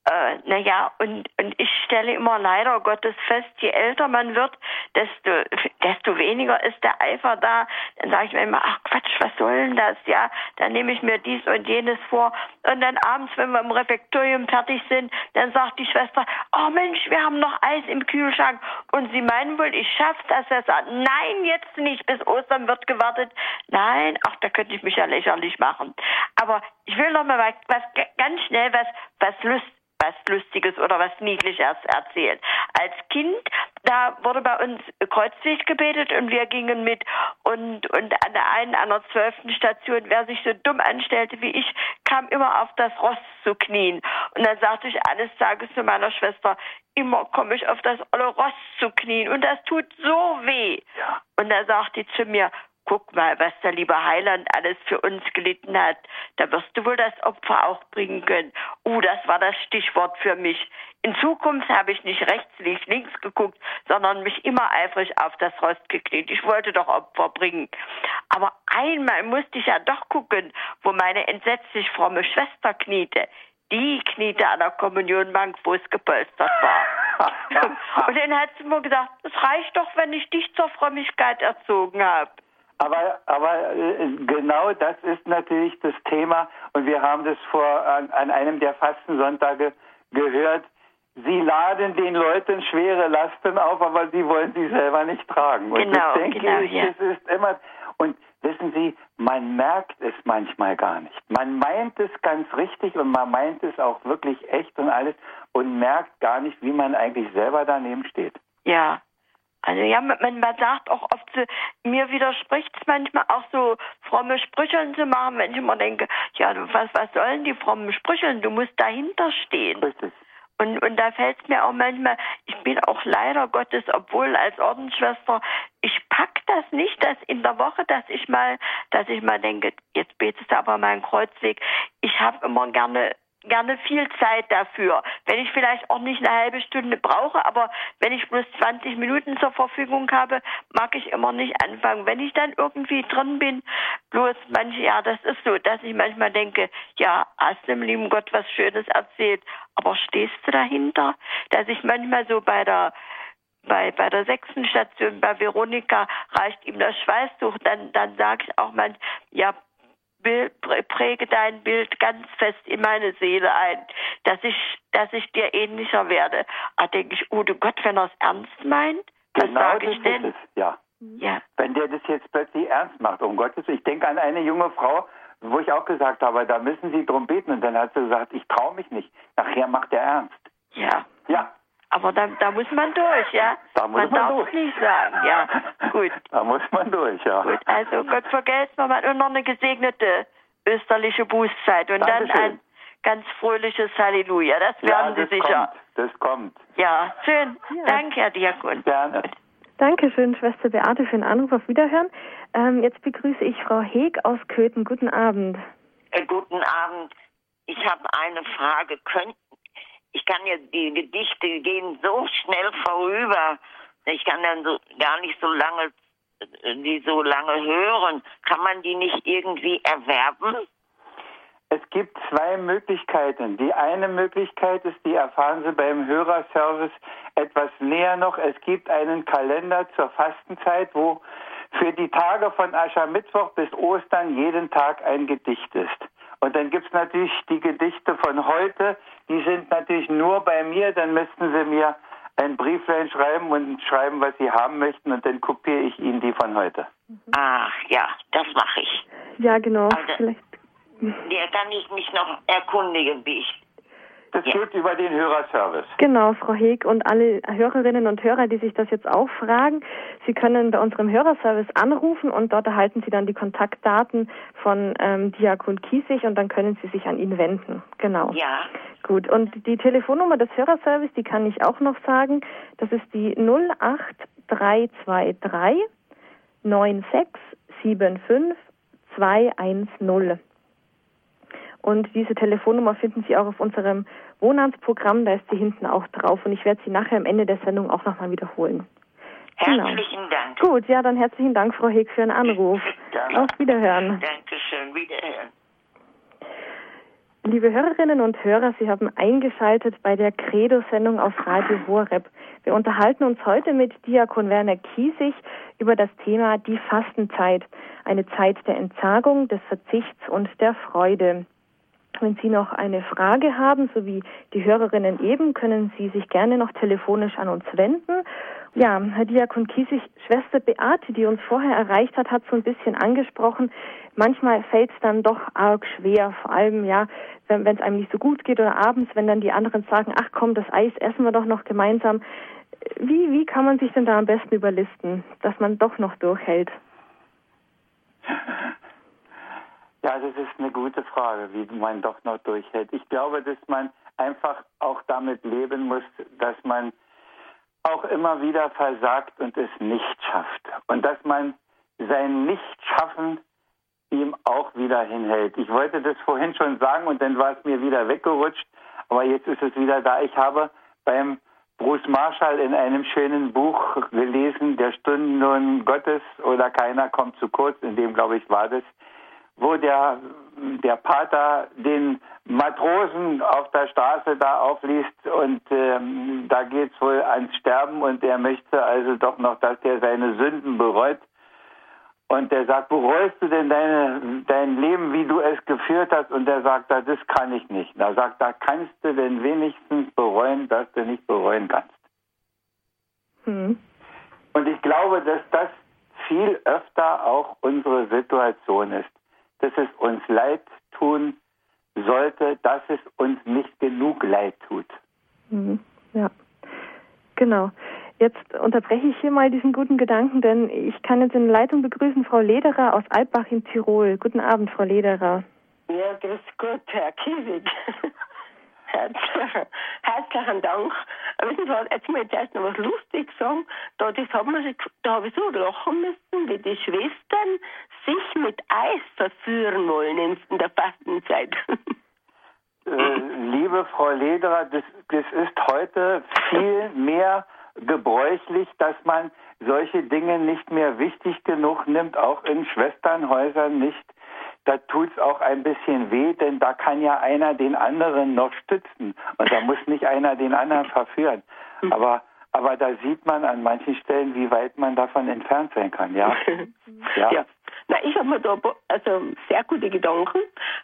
Äh, naja, und, und ich stelle immer leider Gottes fest, je älter man wird, desto, desto weniger ist der Eifer da. Dann sage ich mir immer, ach Quatsch, was soll denn das? Ja, dann nehme ich mir dies und jenes vor. Und dann abends, wenn wir im Refektorium fertig sind, dann sagt die Schwester, oh Mensch, wir haben noch Eis im Kühlschrank. Und Sie meinen wohl, ich schaffe das? Er sagt, nein, jetzt nicht, bis Ostern wird gewartet. Nein, ach, da könnte ich mich ja lächerlich machen. Aber ich will noch mal was, ganz schnell was, was Lust, was Lustiges oder was Niedliches erzählt. Als Kind, da wurde bei uns Kreuzweg gebetet und wir gingen mit und, und an der einen, an der zwölften Station, wer sich so dumm anstellte wie ich, kam immer auf das Ross zu knien. Und dann sagte ich eines Tages zu meiner Schwester, immer komme ich auf das olle Ross zu knien und das tut so weh. Und da sagte sie zu mir, guck mal, was der liebe Heiland alles für uns gelitten hat. Da wirst du wohl das Opfer auch bringen können. Uh, das war das Stichwort für mich. In Zukunft habe ich nicht rechts, nicht links geguckt, sondern mich immer eifrig auf das Rost gekniet. Ich wollte doch Opfer bringen. Aber einmal musste ich ja doch gucken, wo meine entsetzlich fromme Schwester kniete. Die kniete an der Kommunionbank, wo es gepolstert war. Und dann hat sie mir gesagt, es reicht doch, wenn ich dich zur Frömmigkeit erzogen habe.
Aber, aber äh, genau das ist natürlich das Thema und wir haben das vor an, an einem der Fastensonntage gehört. Sie laden den Leuten schwere Lasten auf, aber sie wollen sie selber nicht tragen.
Und genau,
das denke
genau,
ich,
ja.
das ist immer und wissen Sie, man merkt es manchmal gar nicht. Man meint es ganz richtig und man meint es auch wirklich echt und alles und merkt gar nicht, wie man eigentlich selber daneben steht.
Ja, Also ja, man, man sagt auch oft, so, mir widerspricht es manchmal auch so fromme Sprüche zu machen, wenn ich immer denke, ja, was, was sollen die frommen Sprüche? Du musst dahinter stehen.
Richtig.
Und, und da fällt es mir auch manchmal, ich bin auch leider Gottes, obwohl als Ordensschwester, ich pack das nicht, dass in der Woche, dass ich mal, dass ich mal denke, jetzt betest du aber mal einen Kreuzweg. Ich habe immer gerne gerne viel Zeit dafür. Wenn ich vielleicht auch nicht eine halbe Stunde brauche, aber wenn ich bloß 20 Minuten zur Verfügung habe, mag ich immer nicht anfangen. Wenn ich dann irgendwie drin bin, bloß manche, ja, das ist so, dass ich manchmal denke, ja, hast dem lieben Gott was Schönes erzählt, aber stehst du dahinter? Dass ich manchmal so bei der bei, bei der sechsten Station bei Veronika reicht ihm das Schweißtuch, dann, dann sage ich auch mal, ja, Bild, präge dein Bild ganz fest in meine Seele ein, dass ich, dass ich dir ähnlicher werde. Da denke ich, oh du Gott, wenn er es ernst meint, was
genau
sage
das
ich denn?
Ist es, ja.
Ja,
Wenn der das jetzt plötzlich ernst macht, um Gottes Willen. Ich denke an eine junge Frau, wo ich auch gesagt habe, da müssen Sie drum beten. Und dann hat sie gesagt, ich traue mich nicht. Nachher macht er ernst.
ja.
Ja,
Aber da, da muss man durch, ja?
Da muss
man
man
darf
durch.
es nicht sagen, ja. Gut.
da muss man durch, ja.
Gut, also Gott vergelt's mir mal und noch eine gesegnete österliche Bußzeit und dann
Dankeschön.
ein ganz fröhliches Halleluja. Das
ja,
werden
das
Sie sicher.
kommt. Das kommt.
Ja, schön.
Ja.
Danke, Herr Diakon.
Gerne.
Dankeschön, Schwester Beate, für den Anruf. Auf Wiederhören. Ähm, jetzt begrüße ich Frau Heg aus Köthen. Guten Abend.
Äh, guten Abend. Ich habe eine Frage. Könnt, ich kann ja, die Gedichte gehen so schnell vorüber. Ich kann dann so gar nicht so lange, äh, die so lange hören. Kann man die nicht irgendwie erwerben?
Es gibt zwei Möglichkeiten. Die eine Möglichkeit ist, die erfahren Sie beim Hörerservice etwas näher noch. Es gibt einen Kalender zur Fastenzeit, wo für die Tage von Aschermittwoch bis Ostern jeden Tag ein Gedicht ist. Und dann gibt es natürlich die Gedichte von heute, die sind natürlich nur bei mir, dann müssten Sie mir ein Brieflein schreiben und schreiben, was Sie haben möchten und dann kopiere ich Ihnen die von heute.
Ach ja, das mache ich.
Ja, genau.
Also-
Vielleicht.
Der kann ich mich noch erkundigen, wie ich.
Das
Ja.
geht über den Hörerservice.
Genau, Frau Heg und alle Hörerinnen und Hörer, die sich das jetzt auch fragen, Sie können bei unserem Hörerservice anrufen und dort erhalten Sie dann die Kontaktdaten von ähm, Diakon Kiesig und dann können Sie sich an ihn wenden. Genau.
Ja,
Gut, und die Telefonnummer des Hörerservice, die kann ich auch noch sagen. Das ist die 08323 9675 210. Und diese Telefonnummer finden Sie auch auf unserem Wohnarztprogramm, da ist sie hinten auch drauf und ich werde sie nachher am Ende der Sendung auch nochmal wiederholen. Genau.
herzlichen Dank.
Gut, ja, dann herzlichen Dank, Frau Heg, für den Anruf.
Gerne.
Auf Wiederhören.
Dankeschön, wiederhören.
Liebe Hörerinnen und Hörer, Sie haben eingeschaltet bei der Credo-Sendung auf Radio Horeb. Wir unterhalten uns heute mit Diakon Werner Kiesig über das Thema die Fastenzeit, eine Zeit der Entsagung, des Verzichts und der Freude. Wenn Sie noch eine Frage haben, so wie die Hörerinnen eben, können Sie sich gerne noch telefonisch an uns wenden. Ja, Herr Diakon Kiesig, Schwester Beate, die uns vorher erreicht hat, hat so ein bisschen angesprochen. Manchmal fällt es dann doch arg schwer, vor allem ja, wenn es einem nicht so gut geht oder abends, wenn dann die anderen sagen, ach komm, das Eis essen wir doch noch gemeinsam. Wie, wie kann man sich denn da am besten überlisten, dass man doch noch durchhält?
Ja, das ist eine gute Frage, wie man doch noch durchhält. Ich glaube, dass man einfach auch damit leben muss, dass man auch immer wieder versagt und es nicht schafft. Und dass man sein Nichtschaffen ihm auch wieder hinhält. Ich wollte das vorhin schon sagen und dann war es mir wieder weggerutscht, aber jetzt ist es wieder da. Ich habe beim Bruce Marshall in einem schönen Buch gelesen, Der Stundenlohn Gottes oder keiner kommt zu kurz, in dem glaube ich war das, wo der, der Pater den Matrosen auf der Straße da aufliest und ähm, da geht's wohl ans Sterben und er möchte also doch noch, dass der seine Sünden bereut. Und der sagt, bereust du denn deine, dein Leben, wie du es geführt hast? Und der sagt, das kann ich nicht. Da sagt er, kannst du denn wenigstens bereuen, dass du nicht bereuen kannst?
Hm.
Und ich glaube, dass das viel öfter auch unsere Situation ist. Dass es uns leid tun sollte, dass es uns nicht genug leid tut.
Mhm. Ja, genau. Jetzt unterbreche ich hier mal diesen guten Gedanken, denn ich kann jetzt in der Leitung begrüßen Frau Lederer aus Altbach in Tirol. Guten Abend, Frau Lederer.
Ja, grüß Gott, Herr Kiesig. Herzlichen Dank. Wissen Sie was, jetzt muss ich erst noch was Lustiges sagen. Da, das hat man, da habe ich so lachen müssen, wie die Schwestern sich mit Eis verführen wollen in der Fastenzeit.
Äh, liebe Frau Lederer, das, das ist heute viel mehr gebräuchlich, dass man solche Dinge nicht mehr wichtig genug nimmt, auch in Schwesternhäusern nicht. Da tut es auch ein bisschen weh, denn da kann ja einer den anderen noch stützen und da muss nicht einer den anderen verführen. Hm. Aber aber da sieht man an manchen Stellen, wie weit man davon entfernt sein kann, ja.
ja. ja. Na, ich habe mir da also sehr gute Gedanken.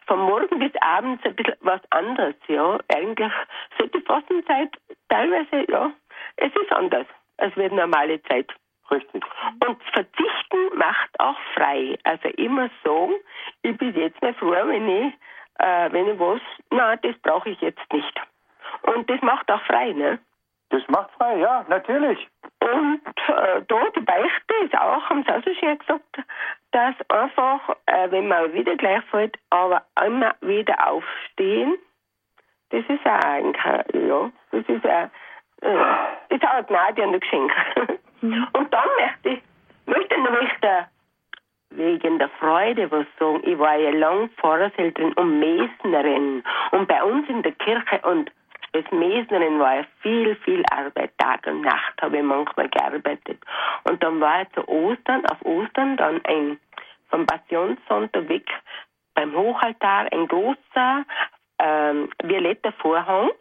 Von morgen bis abends ein bisschen was anderes, ja. Eigentlich sollte die Fastenzeit teilweise, ja, es ist anders als wird normale Zeit.
Richtig.
Und Verzichten macht auch frei. Also immer sagen, ich bin jetzt mal froh, wenn ich, äh, wenn ich was, na, das brauche ich jetzt nicht. Und das macht auch frei, ne?
Das macht frei, ja, natürlich.
Und äh, da die Beichte ist auch, haben sie auch so schön gesagt, dass einfach, äh, wenn man wieder gleich fällt, aber immer wieder aufstehen, das ist auch eigentlich, ja, das ist auch, äh, ist auch eine Gnade und ein Geschenk. Mhm. Und dann möchte ich, möchte noch möchte wegen der Freude was sagen. Ich war ja lang Pfarrershälterin und Mesnerin. Und bei uns in der Kirche und als Mesnerin war ja viel, viel Arbeit. Tag und Nacht habe ich manchmal gearbeitet. Und dann war ich zu Ostern, auf Ostern, dann ein, vom Passionssonntag weg beim Hochaltar ein großer ähm, violetter Vorhang.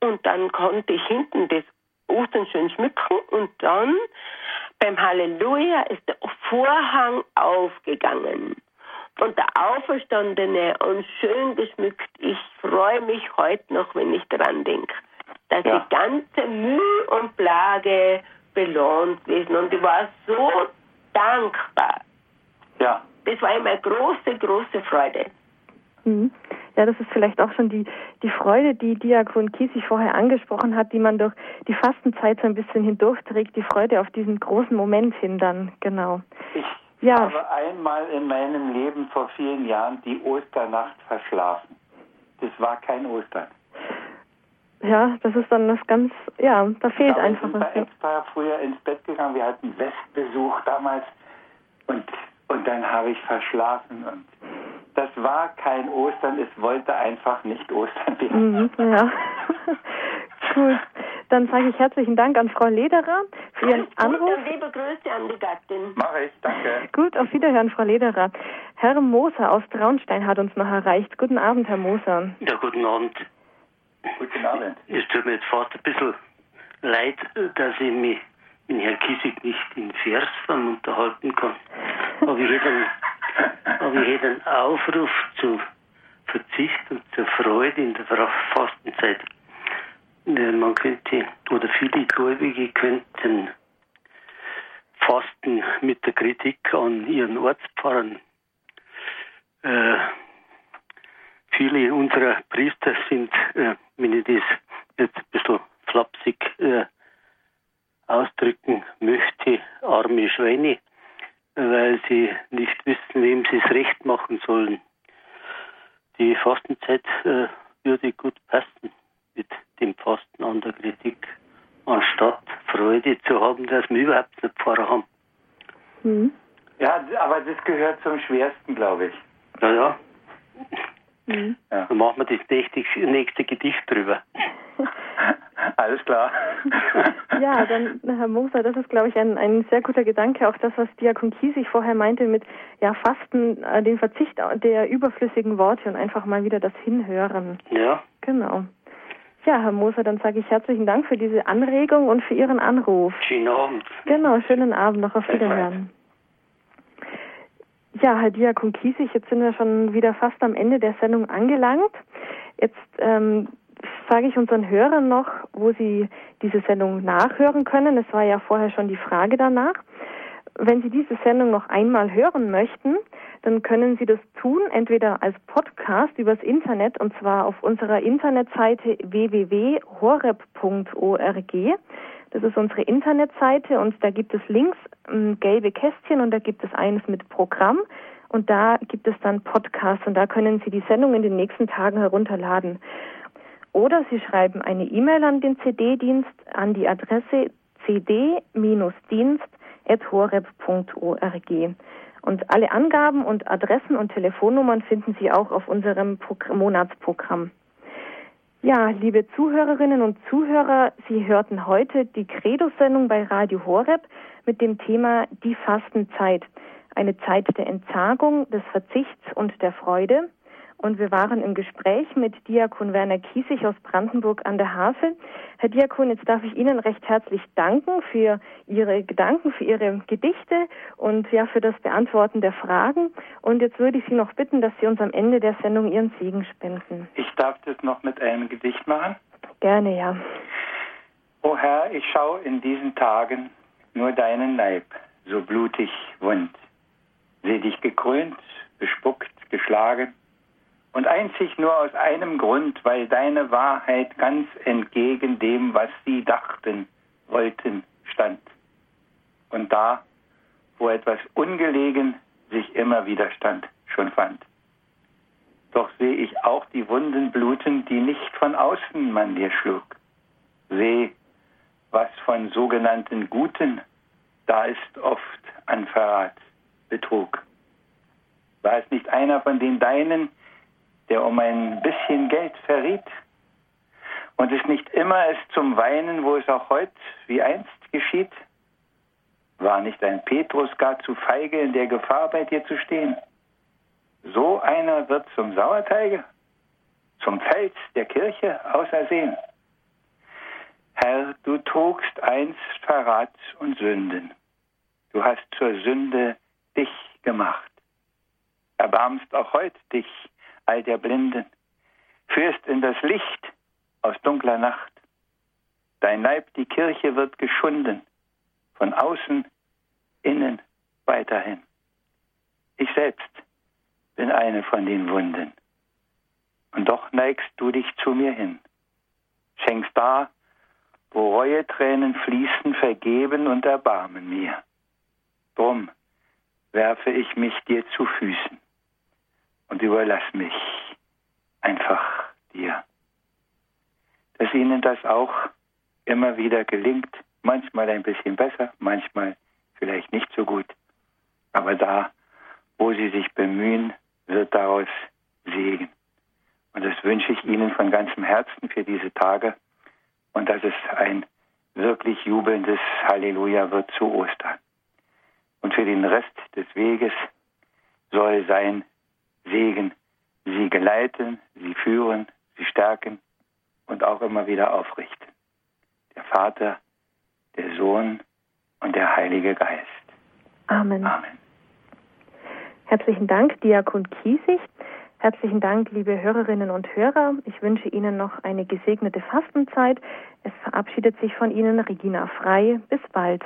Und dann konnte ich hinten das Ostern schön schmücken und dann beim Halleluja ist der Vorhang aufgegangen und der Auferstandene und schön geschmückt. Ich freue mich heute noch, wenn ich daran denke, dass ja. die ganze Mühe und Plage belohnt gewesen und ich war so dankbar.
Ja.
Das war immer eine große, große Freude.
Mhm. Ja, das ist vielleicht auch schon die, die Freude, die Diakon Kiesig vorher angesprochen hat, die man durch die Fastenzeit so ein bisschen hindurchträgt, die Freude auf diesen großen Moment hin dann, genau.
Ich ja. habe einmal in meinem Leben vor vielen Jahren die Osternacht verschlafen. Das war kein Ostern.
Ja, das ist dann das ganz, ja, da fehlt einfach
was. Ich bin extra früher ins Bett gegangen. Wir hatten Westbesuch damals und, und dann habe ich verschlafen und das war kein Ostern, es wollte einfach nicht Ostern
werden. Mhm, ja. Gut. Dann sage ich herzlichen Dank an Frau Lederer für Ihren Anruf.
Und liebe Grüße an die Gattin.
Mache ich, danke.
Gut, auf Wiederhören, Frau Lederer. Herr Moser aus Traunstein hat uns noch erreicht. Guten Abend, Herr Moser.
Ja, guten Abend.
Guten Abend.
Es tut mir jetzt fast ein bisschen leid, dass ich mich mit Herrn Kiesig nicht in Versform unterhalten kann. Aber ich hätte aber ich hätte einen Aufruf zu Verzicht und zur Freude in der Fastenzeit. Man könnte, oder viele Gläubige könnten fasten mit der Kritik an ihren Ortspfarrern. Äh, viele unserer Priester sind, äh, wenn ich das jetzt ein bisschen flapsig äh, ausdrücken möchte, arme Schweine, weil sie nicht wissen, wem sie es recht machen sollen. Die Fastenzeit äh, würde gut passen mit dem Fasten an der Kritik, anstatt Freude zu haben, dass wir überhaupt eine Pfarrer haben.
Mhm. Ja, aber das gehört zum Schwersten, glaube ich.
Ja, ja. Mhm. ja. Dann machen wir das nächste, nächste Gedicht drüber.
Alles klar.
ja, dann, Herr Moser, das ist, glaube ich, ein, ein sehr guter Gedanke. Auch das, was Diakon Kiesig vorher meinte mit ja, Fasten, äh, den Verzicht der überflüssigen Worte und einfach mal wieder das Hinhören.
Ja.
Genau. Ja, Herr Moser, dann sage ich herzlichen Dank für diese Anregung und für Ihren Anruf.
Schönen Abend.
Genau, schönen Abend noch auf Wiederhören. Ja, Herr Diakon Kiesig, jetzt sind wir schon wieder fast am Ende der Sendung angelangt. Jetzt ähm, sage ich unseren Hörern noch, wo sie diese Sendung nachhören können. Es war ja vorher schon die Frage danach. Wenn Sie diese Sendung noch einmal hören möchten, dann können Sie das tun, entweder als Podcast übers Internet und zwar auf unserer Internetseite www.horeb.org. Das ist unsere Internetseite und da gibt es links ähm, gelbe Kästchen und da gibt es eines mit Programm und da gibt es dann Podcasts und da können Sie die Sendung in den nächsten Tagen herunterladen. Oder Sie schreiben eine E-Mail an den CD-Dienst an die Adresse cd-dienst.horeb.org. Und alle Angaben und Adressen und Telefonnummern finden Sie auch auf unserem Monatsprogramm. Ja, liebe Zuhörerinnen und Zuhörer, Sie hörten heute die Credo-Sendung bei Radio Horeb mit dem Thema Die Fastenzeit. Eine Zeit der Entsagung, des Verzichts und der Freude. Und wir waren im Gespräch mit Diakon Werner Kiesig aus Brandenburg an der Havel. Herr Diakon, jetzt darf ich Ihnen recht herzlich danken für Ihre Gedanken, für Ihre Gedichte und ja, für das Beantworten der Fragen. Und jetzt würde ich Sie noch bitten, dass Sie uns am Ende der Sendung Ihren Segen spenden.
Ich darf das noch mit einem Gedicht machen?
Gerne, ja.
O Herr, ich schaue in diesen Tagen nur deinen Leib, so blutig wund. Seh dich gekrönt, bespuckt, geschlagen und einzig nur aus einem Grund, weil deine Wahrheit ganz entgegen dem, was sie dachten, wollten, stand. Und da, wo etwas ungelegen sich immer Widerstand schon fand. Doch sehe ich auch die Wunden bluten, die nicht von außen man dir schlug. Seh, was von sogenannten Guten da ist oft an Verrat, Betrug. War es nicht einer von den Deinen, der um ein bisschen Geld verriet. Und ist nicht immer es zum Weinen, wo es auch heute wie einst geschieht? War nicht ein Petrus gar zu feige, in der Gefahr bei dir zu stehen? So einer wird zum Sauerteige, zum Fels der Kirche ausersehen. Herr, du trugst einst Verrat und Sünden. Du hast zur Sünde dich gemacht. Erbarmst auch heute dich all der Blinden, führst in das Licht aus dunkler Nacht. Dein Leib, die Kirche, wird geschunden, von außen, innen, weiterhin. Ich selbst bin eine von den Wunden. Und doch neigst du dich zu mir hin, schenkst da, wo Reuetränen fließen, Vergeben und Erbarmen mir. Drum werfe ich mich dir zu Füßen und überlass mich einfach dir. Dass Ihnen das auch immer wieder gelingt, manchmal ein bisschen besser, manchmal vielleicht nicht so gut, aber da, wo Sie sich bemühen, wird daraus Segen. Und das wünsche ich Ihnen von ganzem Herzen für diese Tage und dass es ein wirklich jubelndes Halleluja wird zu Ostern. Und für den Rest des Weges soll sein Segen sie geleiten, sie führen, sie stärken und auch immer wieder aufrichten. Der Vater, der Sohn und der Heilige Geist.
Amen.
Amen.
Herzlichen Dank, Diakon Kiesig. Herzlichen Dank, liebe Hörerinnen und Hörer. Ich wünsche Ihnen noch eine gesegnete Fastenzeit. Es verabschiedet sich von Ihnen Regina Frei. Bis bald.